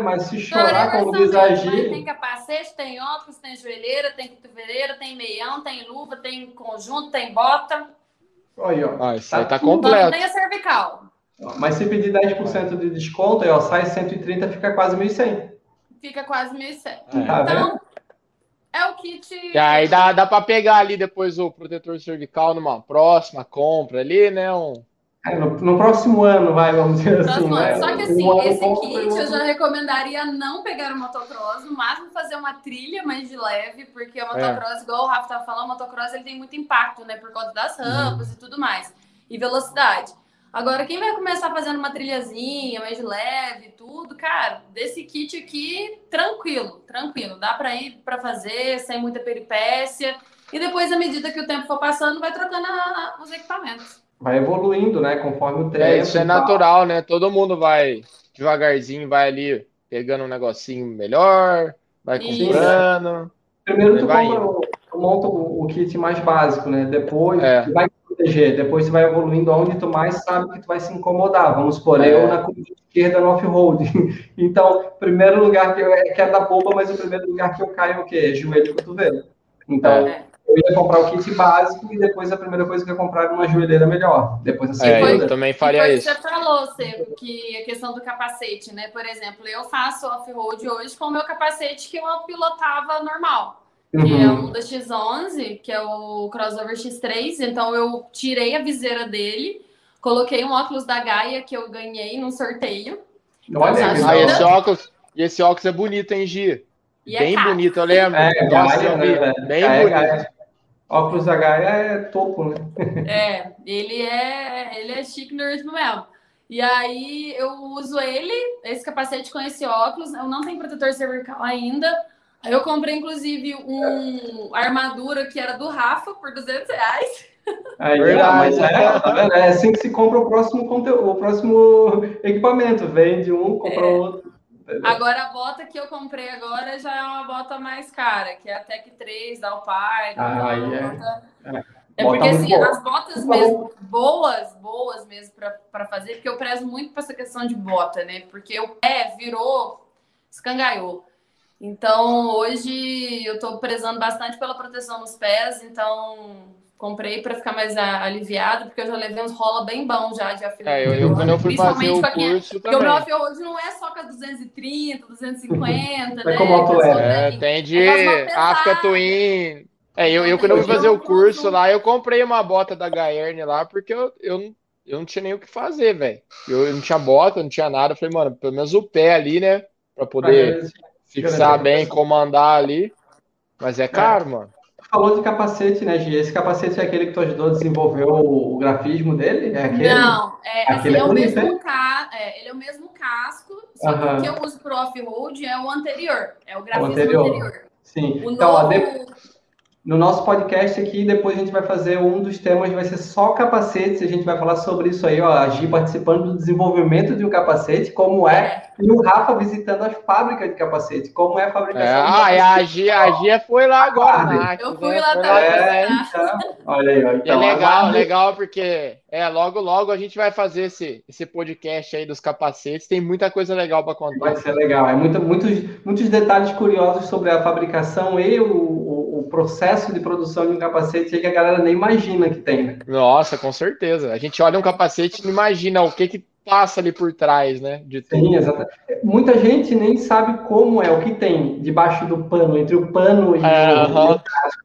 Mas se chorar com o exagero. Tem capacete, tem óculos, tem joelheira, tem cotoveleira, tem meião, tem luva, tem conjunto, tem bota. Aí, ó. Ah, isso tá aí tá completo. Tem a cervical. Mas se pedir 10% de desconto, aí, ó, sai 130, fica quase 1.100. Fica quase 1.100. É. Tá então, é o kit. E aí dá, dá para pegar ali depois o protetor cervical numa próxima compra ali, né? Um... É, no, no, próximo ano, vai, vamos dizer assim. Né? Só que assim, um esse kit eu já recomendaria não pegar o motocross, no máximo fazer uma trilha mais de leve, porque o é. motocross, é. igual o Rafa estava falando, o motocross ele tem muito impacto, né? Por conta das rampas uhum. e tudo mais. E velocidade. Agora, quem vai começar fazendo uma trilhazinha mais leve, tudo, cara, desse kit aqui, tranquilo, tranquilo. Dá para ir para fazer sem muita peripécia. E depois, à medida que o tempo for passando, vai trocando a, os equipamentos. Vai evoluindo, né? Conforme o tempo. É, isso é natural, né? Todo mundo vai devagarzinho, vai ali pegando um negocinho melhor, vai comprando. Primeiro tu, compra, tu monta o, o, kit mais básico, né? Depois é. vai proteger. Depois você vai evoluindo aonde tu mais sabe que tu vai se incomodar. Vamos supor, é. eu na curva esquerda no off-road. Então, primeiro lugar que eu é que é da boba, mas o primeiro lugar que eu caio é o quê? Joelho e cotovelo. Então, é. eu ia comprar o kit básico e depois a primeira coisa que eu ia comprar era uma joelheira melhor. Depois a segunda. É, eu também faria isso. Você falou, Seco, que a questão do capacete, né? Por exemplo, eu faço off-road hoje com o meu capacete que eu pilotava normal uhum. que é um da X11, que é o crossover X3. Então eu tirei a viseira dele, coloquei um óculos da Gaia que eu ganhei num sorteio. Então, Olha, ah, esse óculos, e esse óculos é bonito, hein, Gi? E é bem é bonito, eu lembro. É, Nossa, Gaia, né, bem Gaia, bonito. Gaia. Óculos da Gaia é topo, né? É, ele é, ele é chique mesmo mesmo. E aí eu uso ele, esse capacete com esse óculos. Eu não tenho protetor cervical ainda, eu comprei, inclusive, um armadura que era do Rafa por 200 reais. Aí, mas é, tá vendo? é assim que se compra o próximo conteúdo, o próximo equipamento. Vende um, compra é. outro. Agora, a bota que eu comprei agora já é uma bota mais cara, que é a Tech 3 da Alpine. Ah, é. é. É porque assim, boa. as botas mesmo, boas, boas mesmo para fazer, porque eu prezo muito para essa questão de bota, né? Porque o pé virou, escangaiou. Então, hoje eu estou prezando bastante pela proteção nos pés, então comprei para ficar mais aliviado, porque eu já levei uns rola bem bom já de afiliado. É, eu, eu, quando eu fui fazer o curso Porque o meu hoje não é só com a 230, 250, é né? Como auto é, tem de é Africa Twin. É, eu, eu quando eu fui fazer o curso lá, eu comprei uma bota da Gaerne lá, porque eu, eu, eu não tinha nem o que fazer, velho. Eu, eu não tinha bota, não tinha nada. Eu falei, mano, pelo menos o pé ali, né? Pra poder fixar bem, comandar ali. Mas é caro, é. mano. Falou de capacete, né, Gi? Esse capacete é aquele que tu ajudou a desenvolver o, grafismo dele? É aquele? Não, é, assim, é, o mesmo ca... É, ele é o mesmo casco, só que o que eu uso pro off-road é o anterior, é o grafismo o anterior. anterior. Sim. O então, novo... de... no nosso podcast aqui, depois a gente vai fazer um dos temas, vai ser só capacetes, a gente vai falar sobre isso aí, ó, a Gi participando do desenvolvimento de um capacete, como é, e o Rafa visitando as fábricas de capacete, como é a fabricação. É, ah, a Gi, a Gia foi lá agora, né? Eu fui né? lá também. É, então, olha aí, ó. Então, é legal, legal, porque é, logo, logo a gente vai fazer esse, esse podcast aí dos capacetes, tem muita coisa legal para contar. Vai ser legal, é muito, muitos, muitos detalhes curiosos sobre a fabricação e o o processo de produção de um capacete que a galera nem imagina que tem, né? Nossa, com certeza. A gente olha um capacete e não imagina o que que passa ali por trás, né? De tudo. Sim, exatamente. Muita gente nem sabe como é, o que tem debaixo do pano, entre o pano e, é, o, uh -huh.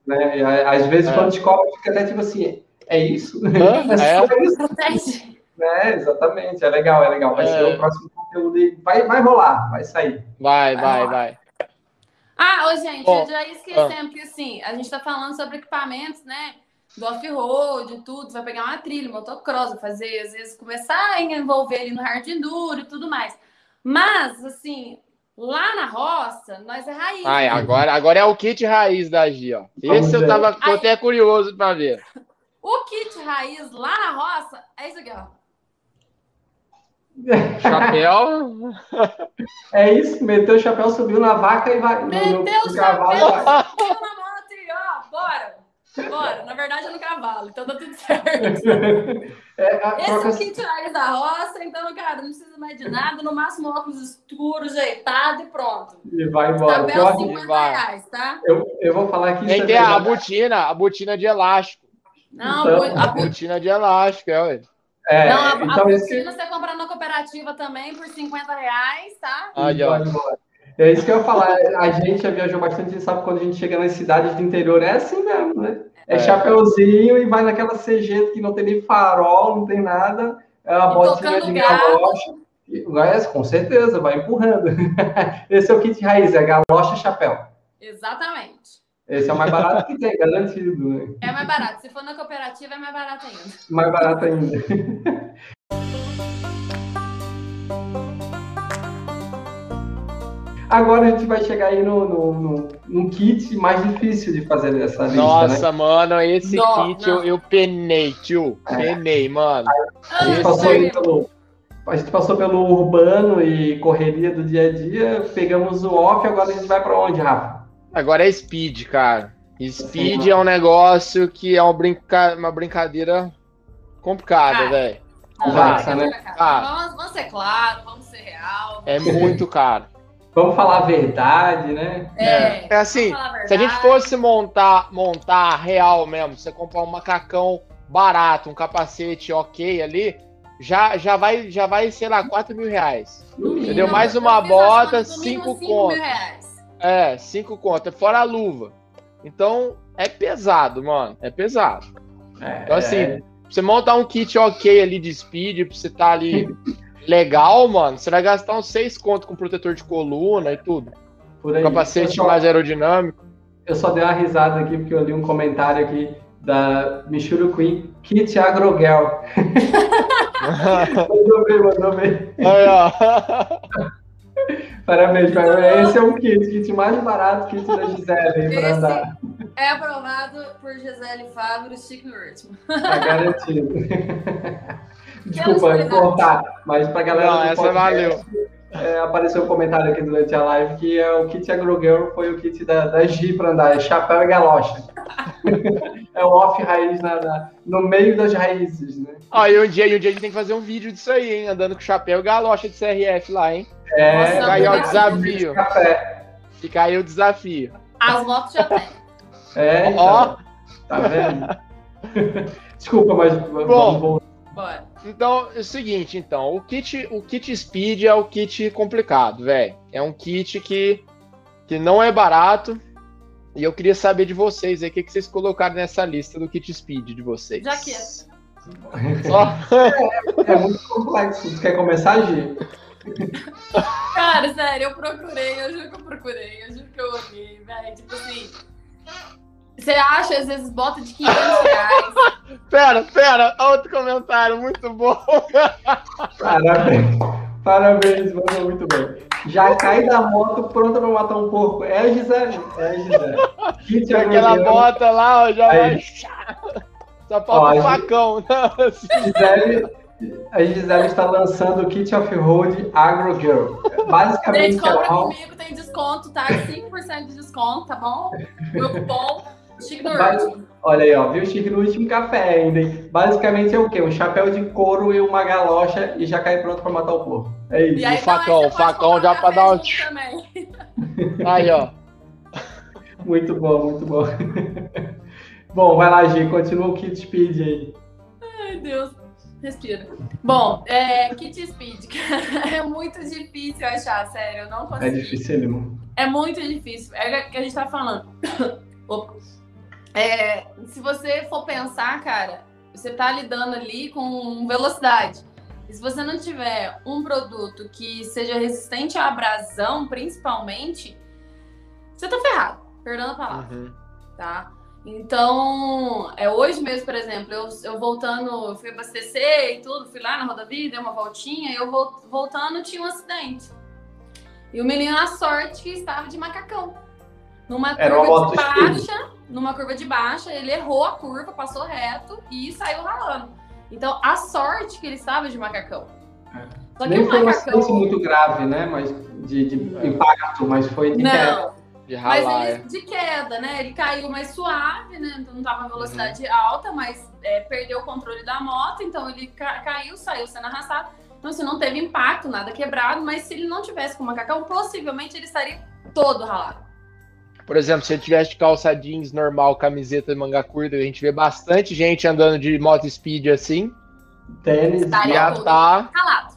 né? Às vezes, é. quando descobre, fica até tipo assim, é isso? É, é isso? É, exatamente, é legal, é legal. Vai é. ser o próximo conteúdo e vai, vai rolar, vai sair. Vai, vai, vai. vai. Ah, ô, gente, eu já esquecendo ah. que assim, a gente tá falando sobre equipamentos, né? Do off-road, tudo, vai pegar uma trilha, motocross, vai fazer, às vezes, começar a envolver ele no hard enduro e tudo mais. Mas, assim, lá na roça, nós é raiz. Ai, né? agora, agora é o kit raiz da Gi, ó. Esse eu tava tô até curioso para ver. O kit raiz lá na roça é isso aqui, ó. Chapéu. É isso, meteu o chapéu, subiu na vaca e vai. Meteu no, o cavalo, chapéu, vai. subiu na moto e ó, bora. Bora. Na verdade é no cavalo, então tá tudo certo. É, Esse troca... é o kit raiz da roça, então, cara, não precisa mais de nada, no máximo óculos escuros, ajeitado e pronto. E vai embora. Chapéu 50 vai. reais, tá? Eu, eu vou falar aqui. Tem que ter a botina, a botina de elástico. Não, então, a botina de elástico, é, ué. É, não, a, então a botina você compra na cooperativa também por 50 reais, tá? Aí, ó. É isso que eu ia falar. A gente já viajou bastante sabe quando a gente chega nas cidades do interior, é assim mesmo, né? É, é. chapeuzinho e vai naquela CG que não tem nem farol, não tem nada. É uma botinha de galocha. É, com certeza, vai empurrando. Esse é o kit raiz, é galocha e chapéu. Exatamente. Esse é o mais barato que tem, garantido, né? É mais barato. Se for na cooperativa, é mais barato ainda. Mais barato ainda. Agora a gente vai chegar aí no, no, no, no kit mais difícil de fazer dessa lista, Nossa, né? mano, esse não, kit não. Eu, eu penei, tio. É. Penei, mano. A gente, passou pelo, a gente passou pelo urbano e correria do dia a dia, pegamos o off, agora a gente vai para onde, Rafa? Agora é Speed, cara. Speed é um negócio que é uma, brinca... uma brincadeira complicada, velho. né? Vamos, vamos ser claro, vamos ser real. É muito caro. Vamos falar a verdade, né? É, é assim, a se a gente fosse montar, montar real mesmo, você comprar um macacão barato, um capacete ok ali, já, já, vai, já vai, sei lá, 4 mil reais. Entendeu? Mais uma bota, 5 contos. É, cinco contas, fora a luva. Então, é pesado, mano. É pesado. É, então, assim, é... você montar um kit ok ali de speed, pra você tá ali legal, mano, você vai gastar uns seis contos com protetor de coluna e tudo. Por aí. Capacete só... mais aerodinâmico. Eu só dei uma risada aqui, porque eu li um comentário aqui da Michuru Queen, Kit Agrogel. mandou bem, mandou bem. Aí, ó. Parabéns, parabéns. Esse é o kit, kit mais barato, kit da Gisele para andar. É aprovado por Gisele Fábio, Chico no ritmo. Tá garantido. Desculpa cortar, mas para galera. Não, essa podcast, valeu. É, apareceu um comentário aqui durante a live que é o kit Agrogirl foi o kit da, da G para andar, é chapéu e galocha. é o off raiz na, na, no meio das raízes, né? Ó, e um dia, e um dia a gente tem que fazer um vídeo disso aí, hein? Andando com chapéu e galocha de CRF lá, hein? É, Nossa, aí o desafio. Fica aí o desafio. As motos já tem. É, então, ó. Tá vendo? Desculpa, mas Bom, vamos Bora. Então, é o seguinte, então, o kit, o kit Speed é o kit complicado, velho. É um kit que, que não é barato. E eu queria saber de vocês aí, o que, que vocês colocaram nessa lista do kit Speed de vocês. Já que é. Só? É, é muito complexo. Você quer começar, Gi? Cara, sério, eu procurei, eu juro que eu procurei, eu juro que eu olhei, velho. Tipo assim. Você acha, às vezes, bota de 500 reais. pera, pera, outro comentário muito bom. Parabéns, parabéns, mandou muito bem. já cai da moto pronta para matar um porco. É a Gisele. É a Gisele. Kit Aquela bota lá, ó, já vai. Só falta o facão. Né? Gisele, a Gisele está lançando o Kit Off-Road Agro Girl. Basicamente, Gente, compra ela... comigo, tem desconto, tá? 5% de desconto, tá bom? Meu cupom Chique. Olha aí, ó, viu chique no último café ainda, hein? Basicamente é o quê? Um chapéu de couro e uma galocha e já cai pronto pra matar o porco. É isso. E aí, o facão, o facão já pra dar um. Aí, ó. Muito bom, muito bom. bom, vai lá, Gi, continua o kit speed aí. Ai, Deus. Respira. Bom, é, kit speed, é muito difícil achar, sério. Eu não consigo. É difícil, irmão. É muito difícil. É o que a gente tá falando. Opa. É, se você for pensar, cara, você está lidando ali com velocidade. E se você não tiver um produto que seja resistente à abrasão, principalmente, você tá ferrado. Perdão a palavra. Uhum. Tá? Então, é, hoje mesmo, por exemplo, eu, eu voltando, eu fui abastecer e tudo, fui lá na rodovia, dei uma voltinha, e eu voltando tinha um acidente. E o menino, na sorte, estava de macacão. Numa curva de baixa, numa curva de baixa, ele errou a curva, passou reto e saiu ralando. Então, a sorte que ele estava de macacão. É. Só Nem foi macacão... um muito grave, né? Mas de, de impacto, mas foi de não. De ralar, mas ele, é. de queda, né? Ele caiu mais suave, né? Então não estava em velocidade uhum. alta, mas é, perdeu o controle da moto, então ele ca caiu, saiu sendo arrastado. Então, assim, não teve impacto, nada quebrado, mas se ele não tivesse com o macacão, possivelmente ele estaria todo ralado. Por exemplo, se ele tivesse de calça jeans normal, camiseta de manga curta, a gente vê bastante gente andando de moto speed assim. Tênis, já tá. Calado.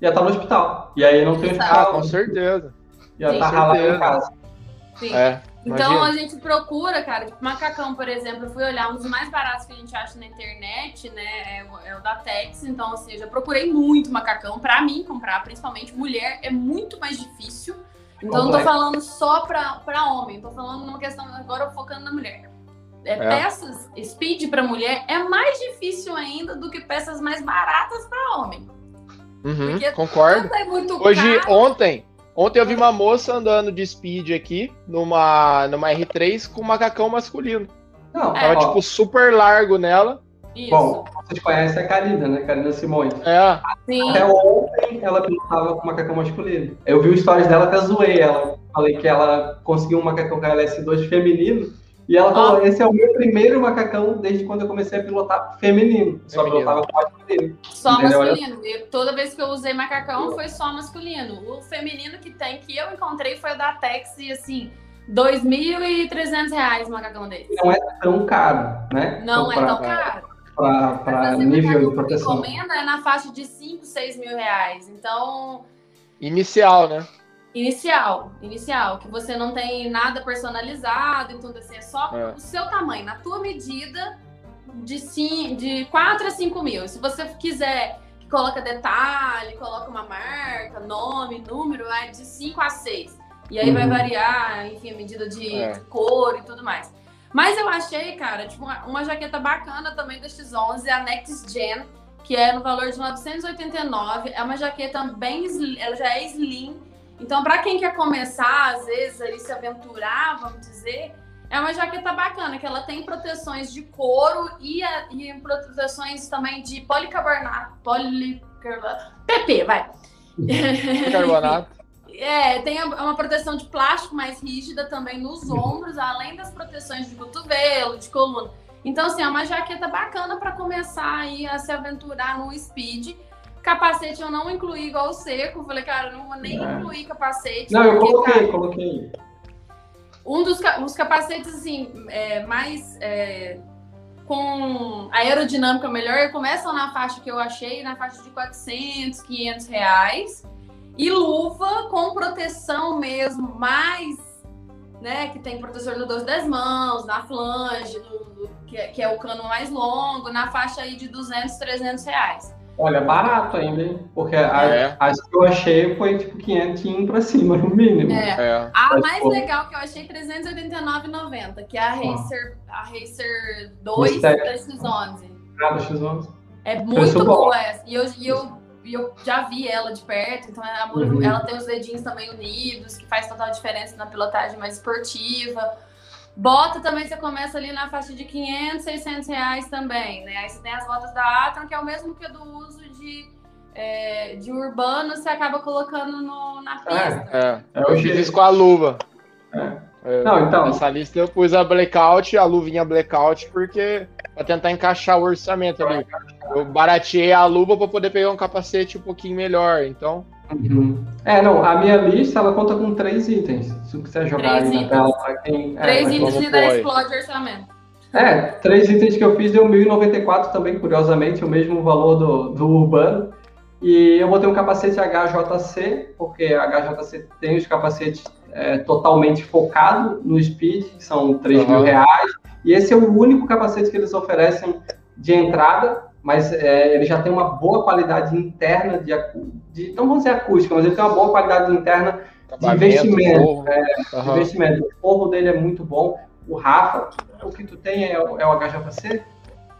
Já tá no hospital. E aí não tem hospital. Ah, com certeza. Já Sim, tá ralado em casa. Sim. É, então a gente procura, cara, tipo, macacão, por exemplo, eu fui olhar um dos mais baratos que a gente acha na internet, né? É o, é o da Tex. Então, assim, eu já procurei muito macacão. Pra mim comprar, principalmente mulher, é muito mais difícil então não tô falando só para homem, tô falando numa questão agora focando na mulher. É, é. Peças speed para mulher é mais difícil ainda do que peças mais baratas para homem. Uhum, concordo. É Hoje, caro. ontem, ontem eu vi uma moça andando de speed aqui numa, numa R3 com um macacão masculino. Não, Tava, é, tipo, super largo nela. Isso. Bom, vocês conhecem a Karina, né? Karina Simões. É. Sim. Até ontem ela pintava com macacão masculino. Eu vi os stories dela, até zoei ela. Falei que ela conseguiu um macacão KLS2 feminino. E ela falou: esse é o meu primeiro macacão desde quando eu comecei a pilotar feminino. Só feminino. pilotava com masculino. Só Entendeu? masculino. E toda vez que eu usei macacão foi só masculino. O feminino que tem, que eu encontrei foi o da Tex e assim. R$ 2.300 o macacão dele. Não é tão caro, né? Não então, é tão caro para nível de proteção. encomenda é na faixa de 5, 6 mil reais. Então. Inicial, né? Inicial, inicial, que você não tem nada personalizado e tudo assim, é só é. o seu tamanho, na tua medida, de, sim, de 4 a 5 mil. Se você quiser que coloca detalhe, coloca uma marca, nome, número, é de 5 a 6. E aí uhum. vai variar, enfim, a medida de, é. cor e tudo mais. Mas eu achei, cara, tipo, uma, uma jaqueta bacana também da X11, a Next Gen, que é no valor de 989. É uma jaqueta bem, ela já é slim. Então, para quem quer começar, às vezes, ali se aventurar, vamos dizer, é uma jaqueta bacana, que ela tem proteções de couro e, e proteções também de policarbonato. Policarbonato. PP, vai. Policarbonato. É, tem uma proteção de plástico mais rígida também nos ombros, além das proteções de cotovelo, de coluna. Então, assim, é uma jaqueta bacana para começar aí a se aventurar no speed. Capacete eu não incluí igual o seco. Falei, cara, eu não vou nem é. incluir capacete. Não, eu coloquei, cara, coloquei. Um dos os capacetes, assim, é, mais é, com aerodinâmica melhor, começam na faixa que eu achei, na faixa de 400, 500 reais. E luva com proteção mesmo, mais, né, que tem protetor no dorso das mãos, na flange, no, que, é, que, é, o cano mais longo, na faixa aí de 200, 300 reais. Olha, barato ainda, hein? Porque é. as que eu achei foi tipo 500 pra cima, no mínimo. É. é. A Mas, mais pô... legal que eu achei, 389,90, que é a Racer, a Racer 2 da X11. Ah, da X11. É muito boa essa. E eu, e eu e eu já vi ela de perto, então a Mura, uhum. ela tem os dedinhos também unidos, que faz total diferença na pilotagem mais esportiva. Bota também você começa ali na faixa de 500, 600 reais também, né? Aí você tem as botas da Atron, que é o mesmo que do uso de, é, de urbano, você acaba colocando no, na é, pista. É, é, é eu fiz com a luva. É. É, Não, então. Nessa lista eu pus a blackout, a luvinha blackout, porque para tentar encaixar o orçamento ali. Eu barateei a luva para poder pegar um capacete um pouquinho melhor, então. Uhum. É, não, a minha lista ela conta com três itens. Se você jogar três aí na tela para quem. É, três é, itens e daí explode orçamento. É, três itens que eu fiz deu 1.094 também, curiosamente, o mesmo valor do, do Urbano. E eu botei um capacete HJC, porque a HJC tem os capacetes é, totalmente focado no Speed, que são 3 uhum. mil reais. E esse é o único capacete que eles oferecem de entrada, mas é, ele já tem uma boa qualidade interna de, de, não vamos dizer acústica, mas ele tem uma boa qualidade interna de investimento. É, uhum. de investimento. O forro dele é muito bom. O Rafa, o que tu tem é, é o HJC?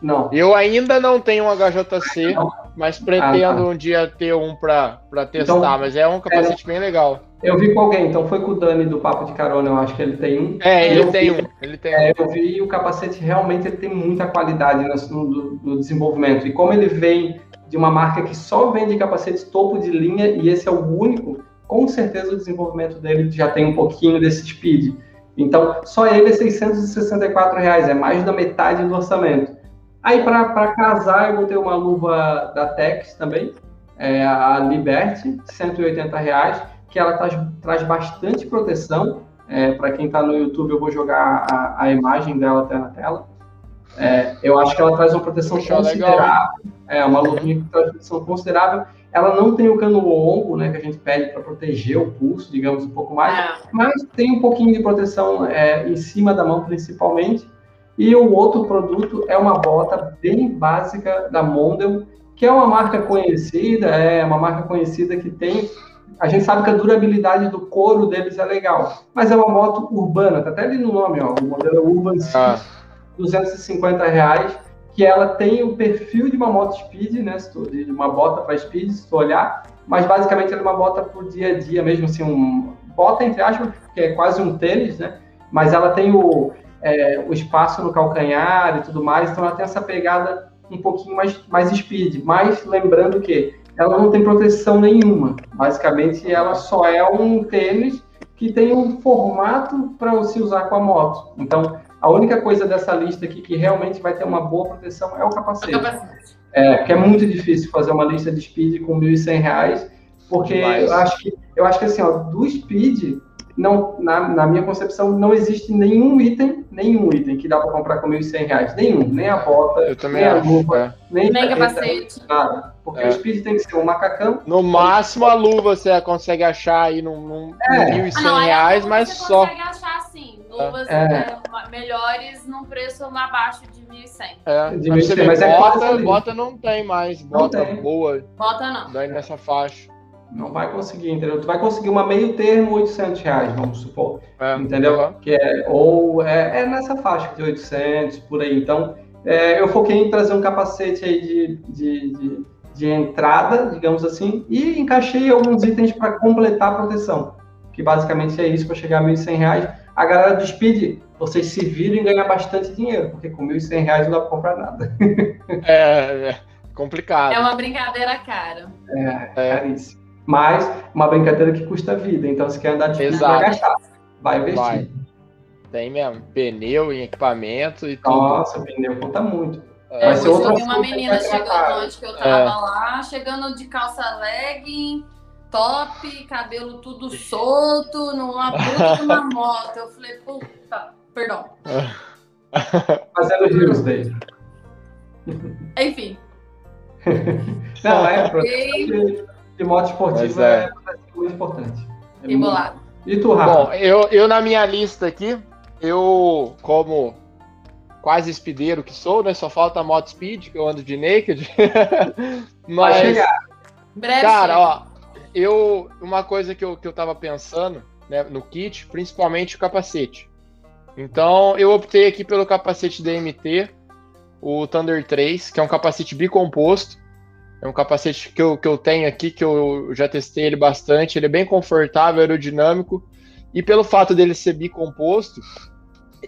Não. Eu ainda não tenho um HJC, não. mas pretendo ah, tá. um dia ter um para testar, então, mas é um capacete é, bem legal. Eu vi com alguém, então foi com o Dani do Papo de Carona, eu acho que ele tem um. É, ele tem vi, um. Ele tem é, um. Eu vi o capacete realmente ele tem muita qualidade no, no, no, desenvolvimento. E como ele vem de uma marca que só vende capacetes topo de linha, e esse é o único, com certeza o desenvolvimento dele já tem um pouquinho desse speed. Então, só ele é 664 reais, é mais da metade do orçamento. Aí, para casar, eu botei uma luva da Tex também, é a Liberty, 180 reais que ela traz, traz bastante proteção. É, Para quem está no YouTube, eu vou jogar a, a, imagem dela até na tela. É, eu acho que ela traz uma proteção Puxa, considerável. Legal. É uma luvinha que traz proteção considerável. Ela não tem o cano longo, né, que a gente pede para proteger o pulso, digamos, um pouco mais, é. mas tem um pouquinho de proteção é, em cima da mão, principalmente. E o outro produto é uma bota bem básica da Mondel, que é uma marca conhecida, é uma marca conhecida que tem a gente sabe que a durabilidade do couro deles é legal, mas é uma moto urbana, tá até ali no nome, ó, o modelo Urban ah. 250 reais, que ela tem o perfil de uma moto speed, né, de uma bota para speed, se tu olhar, mas basicamente ela é uma bota para o dia a dia mesmo, assim, um bota entre aspas, que é quase um tênis, né, mas ela tem o, é, o espaço no calcanhar e tudo mais, então ela tem essa pegada um pouquinho mais, mais speed, mas lembrando que ela não tem proteção nenhuma. Basicamente, ela só é um tênis que tem um formato para se usar com a moto. Então, a única coisa dessa lista aqui que realmente vai ter uma boa proteção é o capacete. O capacete. É, que é muito difícil fazer uma lista de speed com R$ 1.100, porque eu acho que eu acho que assim, ó, do speed não, na, na, minha concepção, não existe nenhum item, nenhum item que dá para comprar com 1.100 reais. Nenhum, nem a bota, nem acho, a luva, é. nem, nem capacete. Nada. Porque é. o speed tem que ser um macacão. No máximo a luva você consegue achar aí num, num é. 1.100 ah, não, reais, mas você só. Você consegue achar sim, luvas é. Né, melhores num preço abaixo de 1.100. É, de 1.100, mas é bota, bota não tem mais, bota tem. boa. Bota não. Daí nessa faixa. Não vai conseguir, entendeu? Tu vai conseguir uma meio termo 800 reais, vamos supor. É, entendeu? Que é, ou é, é, nessa faixa de 800, por aí. Então, é, eu foquei em trazer um capacete aí de, de, de, de entrada, digamos assim, e encaixei alguns itens para completar a proteção. Que basicamente é isso para chegar a 1.100 reais. A galera do Speed, vocês se viram em ganhar bastante dinheiro, porque com 1.100 reais não dá para comprar nada. é, é complicado. É uma brincadeira cara. É, é. caríssimo. Mas uma brincadeira que custa vida. Então, se quer andar de Exato. vai gastar. Vai investir. Vai. Tem mesmo. Pneu e equipamento e tudo. Nossa, pneu conta muito. É, vai ser outra eu vi uma menina chegando onde que eu tava é. lá, chegando de calça legging, top, cabelo tudo solto, numa puta de uma moto. Eu falei, puta, perdão. Fazendo rios daí. Enfim. Não, é, de moto esportiva é. é muito importante. É Embolado. E tu, Rafa? Bom, eu, eu na minha lista aqui, eu, como quase espideiro que sou, né? Só falta a moto speed, que eu ando de naked. Mas, Vai chegar. Breve cara, chega. ó, eu, uma coisa que eu, que eu tava pensando né, no kit, principalmente o capacete. Então, eu optei aqui pelo capacete DMT, o Thunder 3, que é um capacete bicomposto É um capacete que eu, que eu tenho aqui, que eu já testei ele bastante. Ele é bem confortável, aerodinâmico. E pelo fato dele ser bicomposto,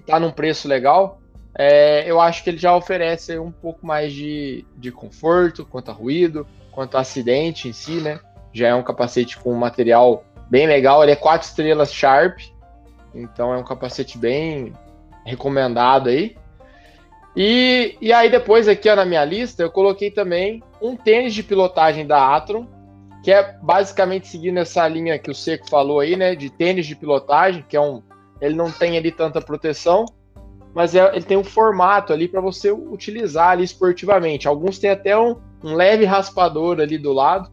tá num preço legal, é, eu acho que ele já oferece um pouco mais de, de conforto quanto a ruído, quanto a acidente em si, né? Já é um capacete com um material bem legal. Ele é quatro estrelas Sharp, então é um capacete bem recomendado aí. E, e aí depois aqui ó, na minha lista eu coloquei também um tênis de pilotagem da Atron, que é basicamente seguindo essa linha que o Seco falou aí, né, de tênis de pilotagem, que é um, ele não tem ali tanta proteção, mas é, ele tem um formato ali para você utilizar ali esportivamente. Alguns têm até um, um leve raspador ali do lado,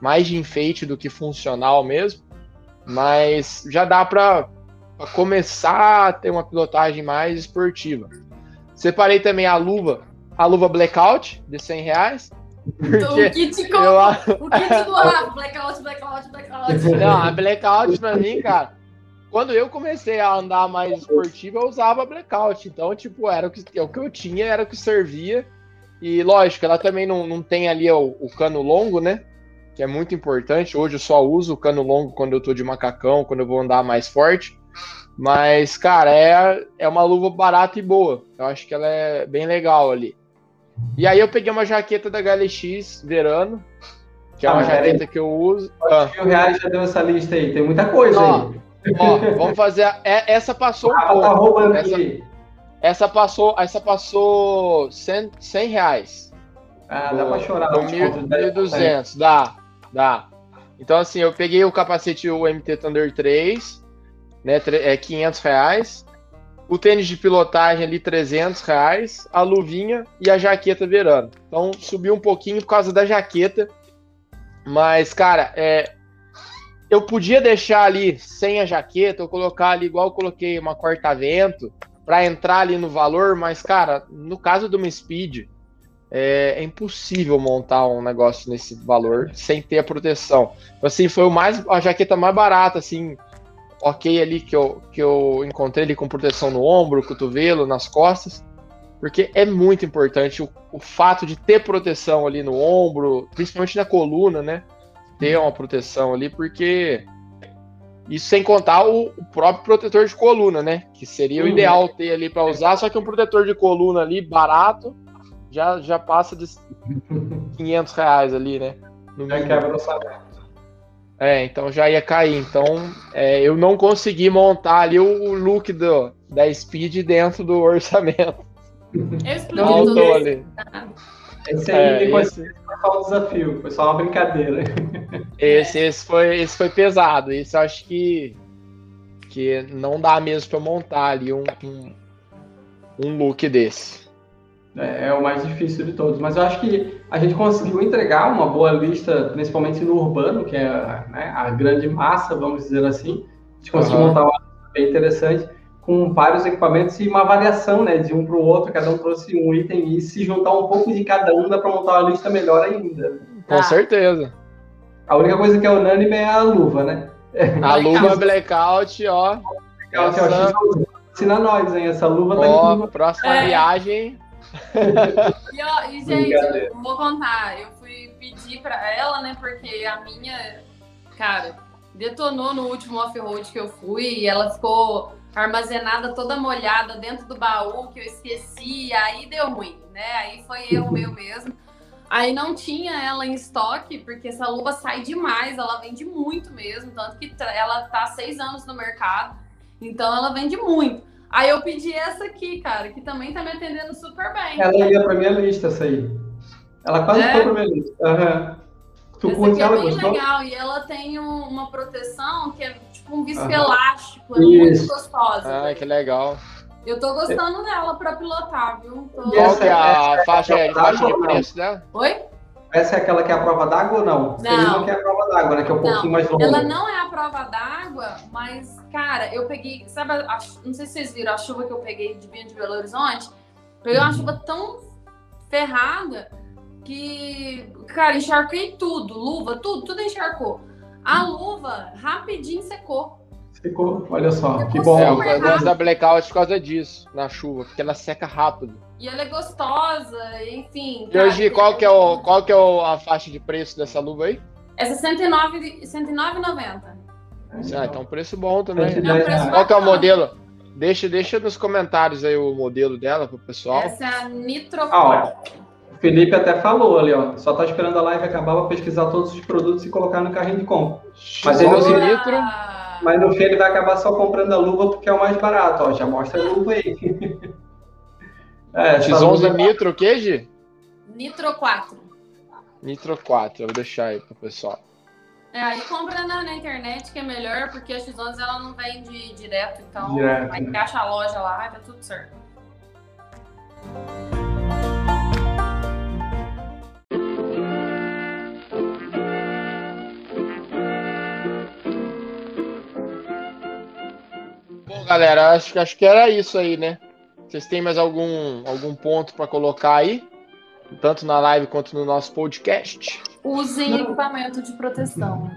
mais de enfeite do que funcional mesmo, mas já dá para começar a ter uma pilotagem mais esportiva. Separei também a luva, a luva Blackout de 100 reais. O kit, com, eu... o kit do Rafa, Blackout, Blackout, Blackout. Não, a Blackout pra mim, cara, quando eu comecei a andar mais esportivo, eu usava Blackout. Então, tipo, era o que, o que eu tinha, era o que servia. E lógico, ela também não, não tem ali o, o cano longo, né? Que é muito importante. Hoje eu só uso o cano longo quando eu tô de macacão, quando eu vou andar mais forte. Mas, cara, é, é uma luva barata e boa. Eu acho que ela é bem legal ali. E aí eu peguei uma jaqueta da HLX Verano, que é uma ah, jaqueta aí. que eu uso. Ah. mil reais já deu essa lista aí? Tem muita coisa ó, aí. Ó, vamos fazer. A, é, essa passou um ah, pouco. Tá roubando essa, aqui. essa passou, essa passou 100, 100 reais. Ah, do, dá pra chorar. Do 1.200, dá, dá. Então, assim, eu peguei o capacete o MT Thunder 3, né, é 500 reais. O tênis de pilotagem ali, 300 reais. A luvinha e a jaqueta verano. Então, subiu um pouquinho por causa da jaqueta. Mas, cara, é, eu podia deixar ali sem a jaqueta, ou colocar ali igual eu coloquei uma corta-vento, para entrar ali no valor, mas, cara, no caso de uma Speed, é, é, impossível montar um negócio nesse valor sem ter a proteção. Assim, foi o mais a jaqueta mais barata, assim, ok ali que eu, que eu encontrei ele com proteção no ombro, cotovelo, nas costas, porque é muito importante o, o fato de ter proteção ali no ombro, principalmente na coluna, né? Ter uma proteção ali, porque isso sem contar o, o próprio protetor de coluna, né? Que seria o ideal ter ali para usar, só que um protetor de coluna ali barato já, já passa de 500 reais ali, né? No já quebra o salário. É, então já ia cair. Então é, eu não consegui montar ali o, look do, da Speed dentro do orçamento. Eu explodi. Ali. Esse aí é, depois esse... foi só um desafio, foi só uma brincadeira. Esse, esse, foi, esse foi pesado. Esse eu acho que, que não dá mesmo para montar ali um, um, um look desse. É, é, o mais difícil de todos. Mas eu acho que a gente conseguiu entregar uma boa lista, principalmente no urbano, que é né, a grande massa, vamos dizer assim. A gente conseguiu uhum. montar uma lista bem interessante, com vários equipamentos e uma variação né, de um para o outro. Cada um trouxe um item e se juntar um pouco de cada um dá para montar uma lista melhor ainda. Com ah. certeza. A única coisa que é unânime é a luva, né? A luva blackout, ó. Blackout, essa... ó. Ensina nós, hein? Essa luva tá ó, Próxima é. viagem e, ó, e, gente, vou contar. Eu fui pedir pra ela, né? Porque a minha, cara, detonou no último off-road que eu fui e ela ficou armazenada toda molhada dentro do baú que eu esqueci. Aí deu ruim, né? Aí foi erro meu mesmo. Aí não tinha ela em estoque, porque essa luva sai demais, ela vende muito mesmo, tanto que ela tá seis anos no mercado, então ela vende muito. Aí eu pedi essa aqui, cara, que também tá me atendendo super bem. Ela ia pra minha lista, essa aí. Ela quase é? foi pra minha lista. Uhum. Tu essa aqui é bem gostou? legal e ela tem um, uma proteção que é tipo um viscoelástico, uhum. é muito gostosa. Ah, que legal. Eu tô gostando dela pra pilotar, viu? Tô... Qual que é a faixa, é faixa de preço dela? Oi? Essa é aquela que é a prova d'água ou não? Não. Tem uma que é a prova d'água, né? Que é um não. pouquinho mais longa. Ela não é a prova d'água, mas, cara, eu peguei. Sabe, a, não sei se vocês viram a chuva que eu peguei de vinho de Belo Horizonte. Peguei uma chuva tão ferrada que, cara, encharquei tudo. Luva, tudo, tudo encharcou. A luva rapidinho secou. Secou, olha só, que bom. É, eu gosto da blackout por causa disso, na chuva, porque ela seca rápido. E ela é gostosa, enfim. E hoje, qual que é, o, qual que é o, a faixa de preço dessa luva aí? Essa é R$109,90. Ah, então preço bom também. É um preço qual que é o modelo? Deixa, deixa nos comentários aí o modelo dela pro pessoal. Essa é a Nitro ah, O Felipe até falou ali, ó. Só tá esperando a live acabar para pesquisar todos os produtos e colocar no carrinho de compra. Mas ele não Nitro. Mas no fim ele vai acabar só comprando a luva porque é o mais barato, ó. Já mostra a luva aí. é, X11 Nitro o que, Gi? Nitro 4. Nitro 4, eu vou deixar aí pro pessoal. É, aí compra na, na, internet que é melhor, porque a X11 ela não vende direto, então direto, aí né? a loja lá e tá tudo certo. galera, acho, acho que era isso aí, né? Vocês têm mais algum, algum ponto para colocar aí? Tanto na live quanto no nosso podcast? Usem Não. equipamento de proteção.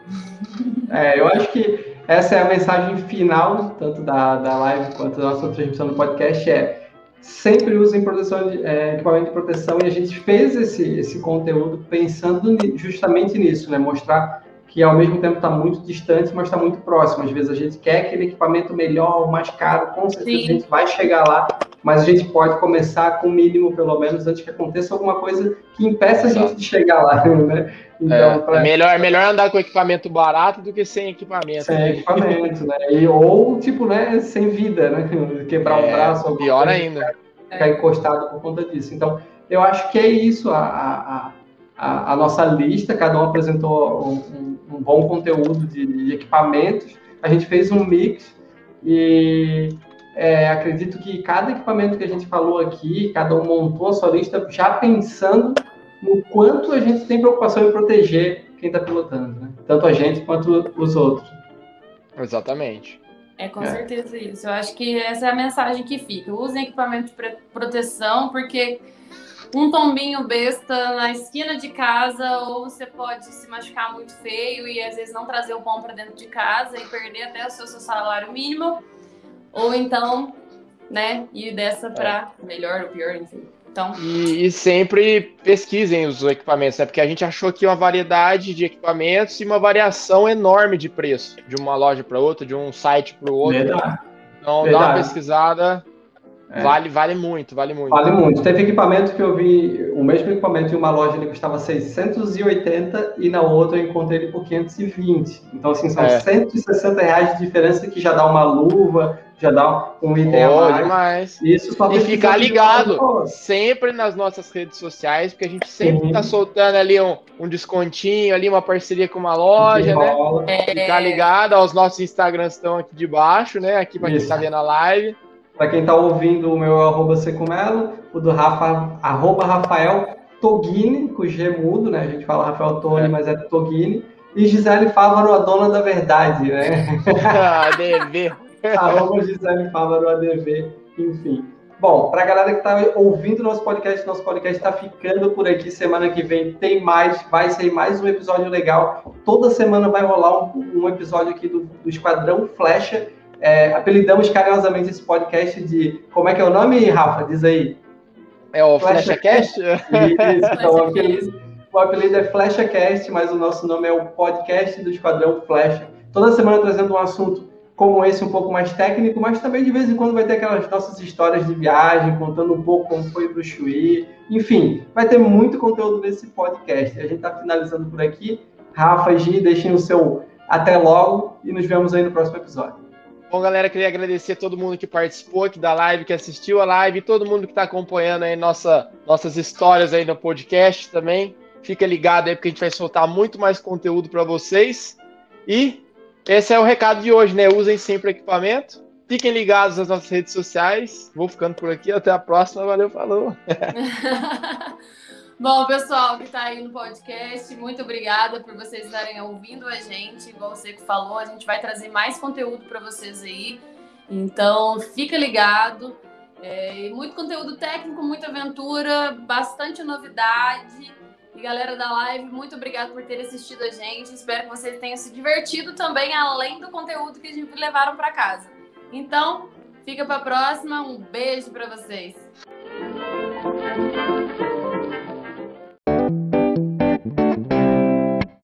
É, eu acho que essa é a mensagem final, tanto da, da live quanto da nossa transmissão do podcast, é sempre usem proteção de, é, equipamento de proteção e a gente fez esse, esse conteúdo pensando justamente nisso, né? Mostrar que ao mesmo tempo está muito distante, mas está muito próximo. Às vezes a gente quer aquele equipamento melhor, mais caro, com certeza Sim. a gente vai chegar lá, mas a gente pode começar com o mínimo, pelo menos, antes que aconteça alguma coisa que impeça a gente de chegar lá, né? Então, é, pra... é melhor, é melhor andar com equipamento barato do que sem equipamento. Sem né? equipamento, né? E, ou, tipo, né, sem vida, né? Quebrar é, um braço. Pior ainda. Ficar encostado por conta disso. Então, eu acho que é isso a, a, a, a nossa lista. Cada um apresentou um, um bom conteúdo de, de, equipamentos. A gente fez um mix e é, acredito que cada equipamento que a gente falou aqui, cada um montou a sua lista já pensando no quanto a gente tem preocupação em proteger quem está pilotando, né? tanto a gente quanto os outros. Exatamente. É com é. certeza isso. Eu acho que essa é a mensagem que fica. Usem equipamento de proteção, porque um tombinho besta na esquina de casa, ou você pode se machucar muito feio e às vezes não trazer o pão para dentro de casa e perder até o seu, seu salário mínimo, ou então, né, ir dessa para é. melhor ou pior, enfim. Então... E, e, sempre pesquisem os equipamentos, né? Porque a gente achou aqui uma variedade de equipamentos e uma variação enorme de preço de uma loja para outra, de um site para o outro. Verdade. Então Verdade. dá uma pesquisada é. Vale, vale muito, vale muito. Vale muito. Teve equipamento que eu vi, o mesmo equipamento em uma loja ele custava 680 e na outra eu encontrei ele por 520. Então, assim, são é. 160 reais de diferença que já dá uma luva, já dá um item oh, a mais. Demais. Isso só e ficar ligado sempre nas nossas redes sociais, porque a gente sempre está soltando ali um, um descontinho, ali uma parceria com uma loja, né? É. Ficar ligado, os nossos Instagrams estão aqui de baixo, né? Aqui para quem está vendo a live. Para quem está ouvindo, o meu é arroba Secumelo, o do Rafa, arroba Rafael Togini, com G mudo, né? A gente fala Rafael Toni, é. mas é Togini. E Gisele Fávaro, a dona da verdade, né? ADV. arroba Gisele Fávaro, ADV, enfim. Bom, para a galera que está ouvindo nosso podcast, nosso podcast está ficando por aqui. Semana que vem tem mais, vai ser mais um episódio legal. Toda semana vai rolar um, um episódio aqui do, do Esquadrão Flecha é, apelidamos carinhosamente esse podcast de. Como é que é o nome, Rafa? Diz aí. É o FlashaCast? Isso, então, o, apelido, o apelido é FlashaCast, mas o nosso nome é o podcast do Esquadrão Flash. Toda semana trazendo um assunto como esse, um pouco mais técnico, mas também de vez em quando vai ter aquelas nossas histórias de viagem, contando um pouco como foi para o Chuí. Enfim, vai ter muito conteúdo nesse podcast. A gente está finalizando por aqui. Rafa Gi, deixem o seu até logo e nos vemos aí no próximo episódio. Bom, galera, queria agradecer a todo mundo que participou aqui da live, que assistiu a live, todo mundo que está acompanhando aí nossa, nossas histórias aí no podcast também. Fica ligado aí, porque a gente vai soltar muito mais conteúdo para vocês. E esse é o recado de hoje, né? Usem sempre equipamento. Fiquem ligados nas nossas redes sociais. Vou ficando por aqui. Até a próxima. Valeu, falou. Bom, pessoal que está aí no podcast, muito obrigada por vocês estarem ouvindo a gente. Igual você que falou, a gente vai trazer mais conteúdo para vocês aí. Então, fica ligado. É, muito conteúdo técnico, muita aventura, bastante novidade. E galera da live, muito obrigada por ter assistido a gente. Espero que vocês tenham se divertido também, além do conteúdo que a gente levaram para casa. Então, fica para a próxima. Um beijo para vocês.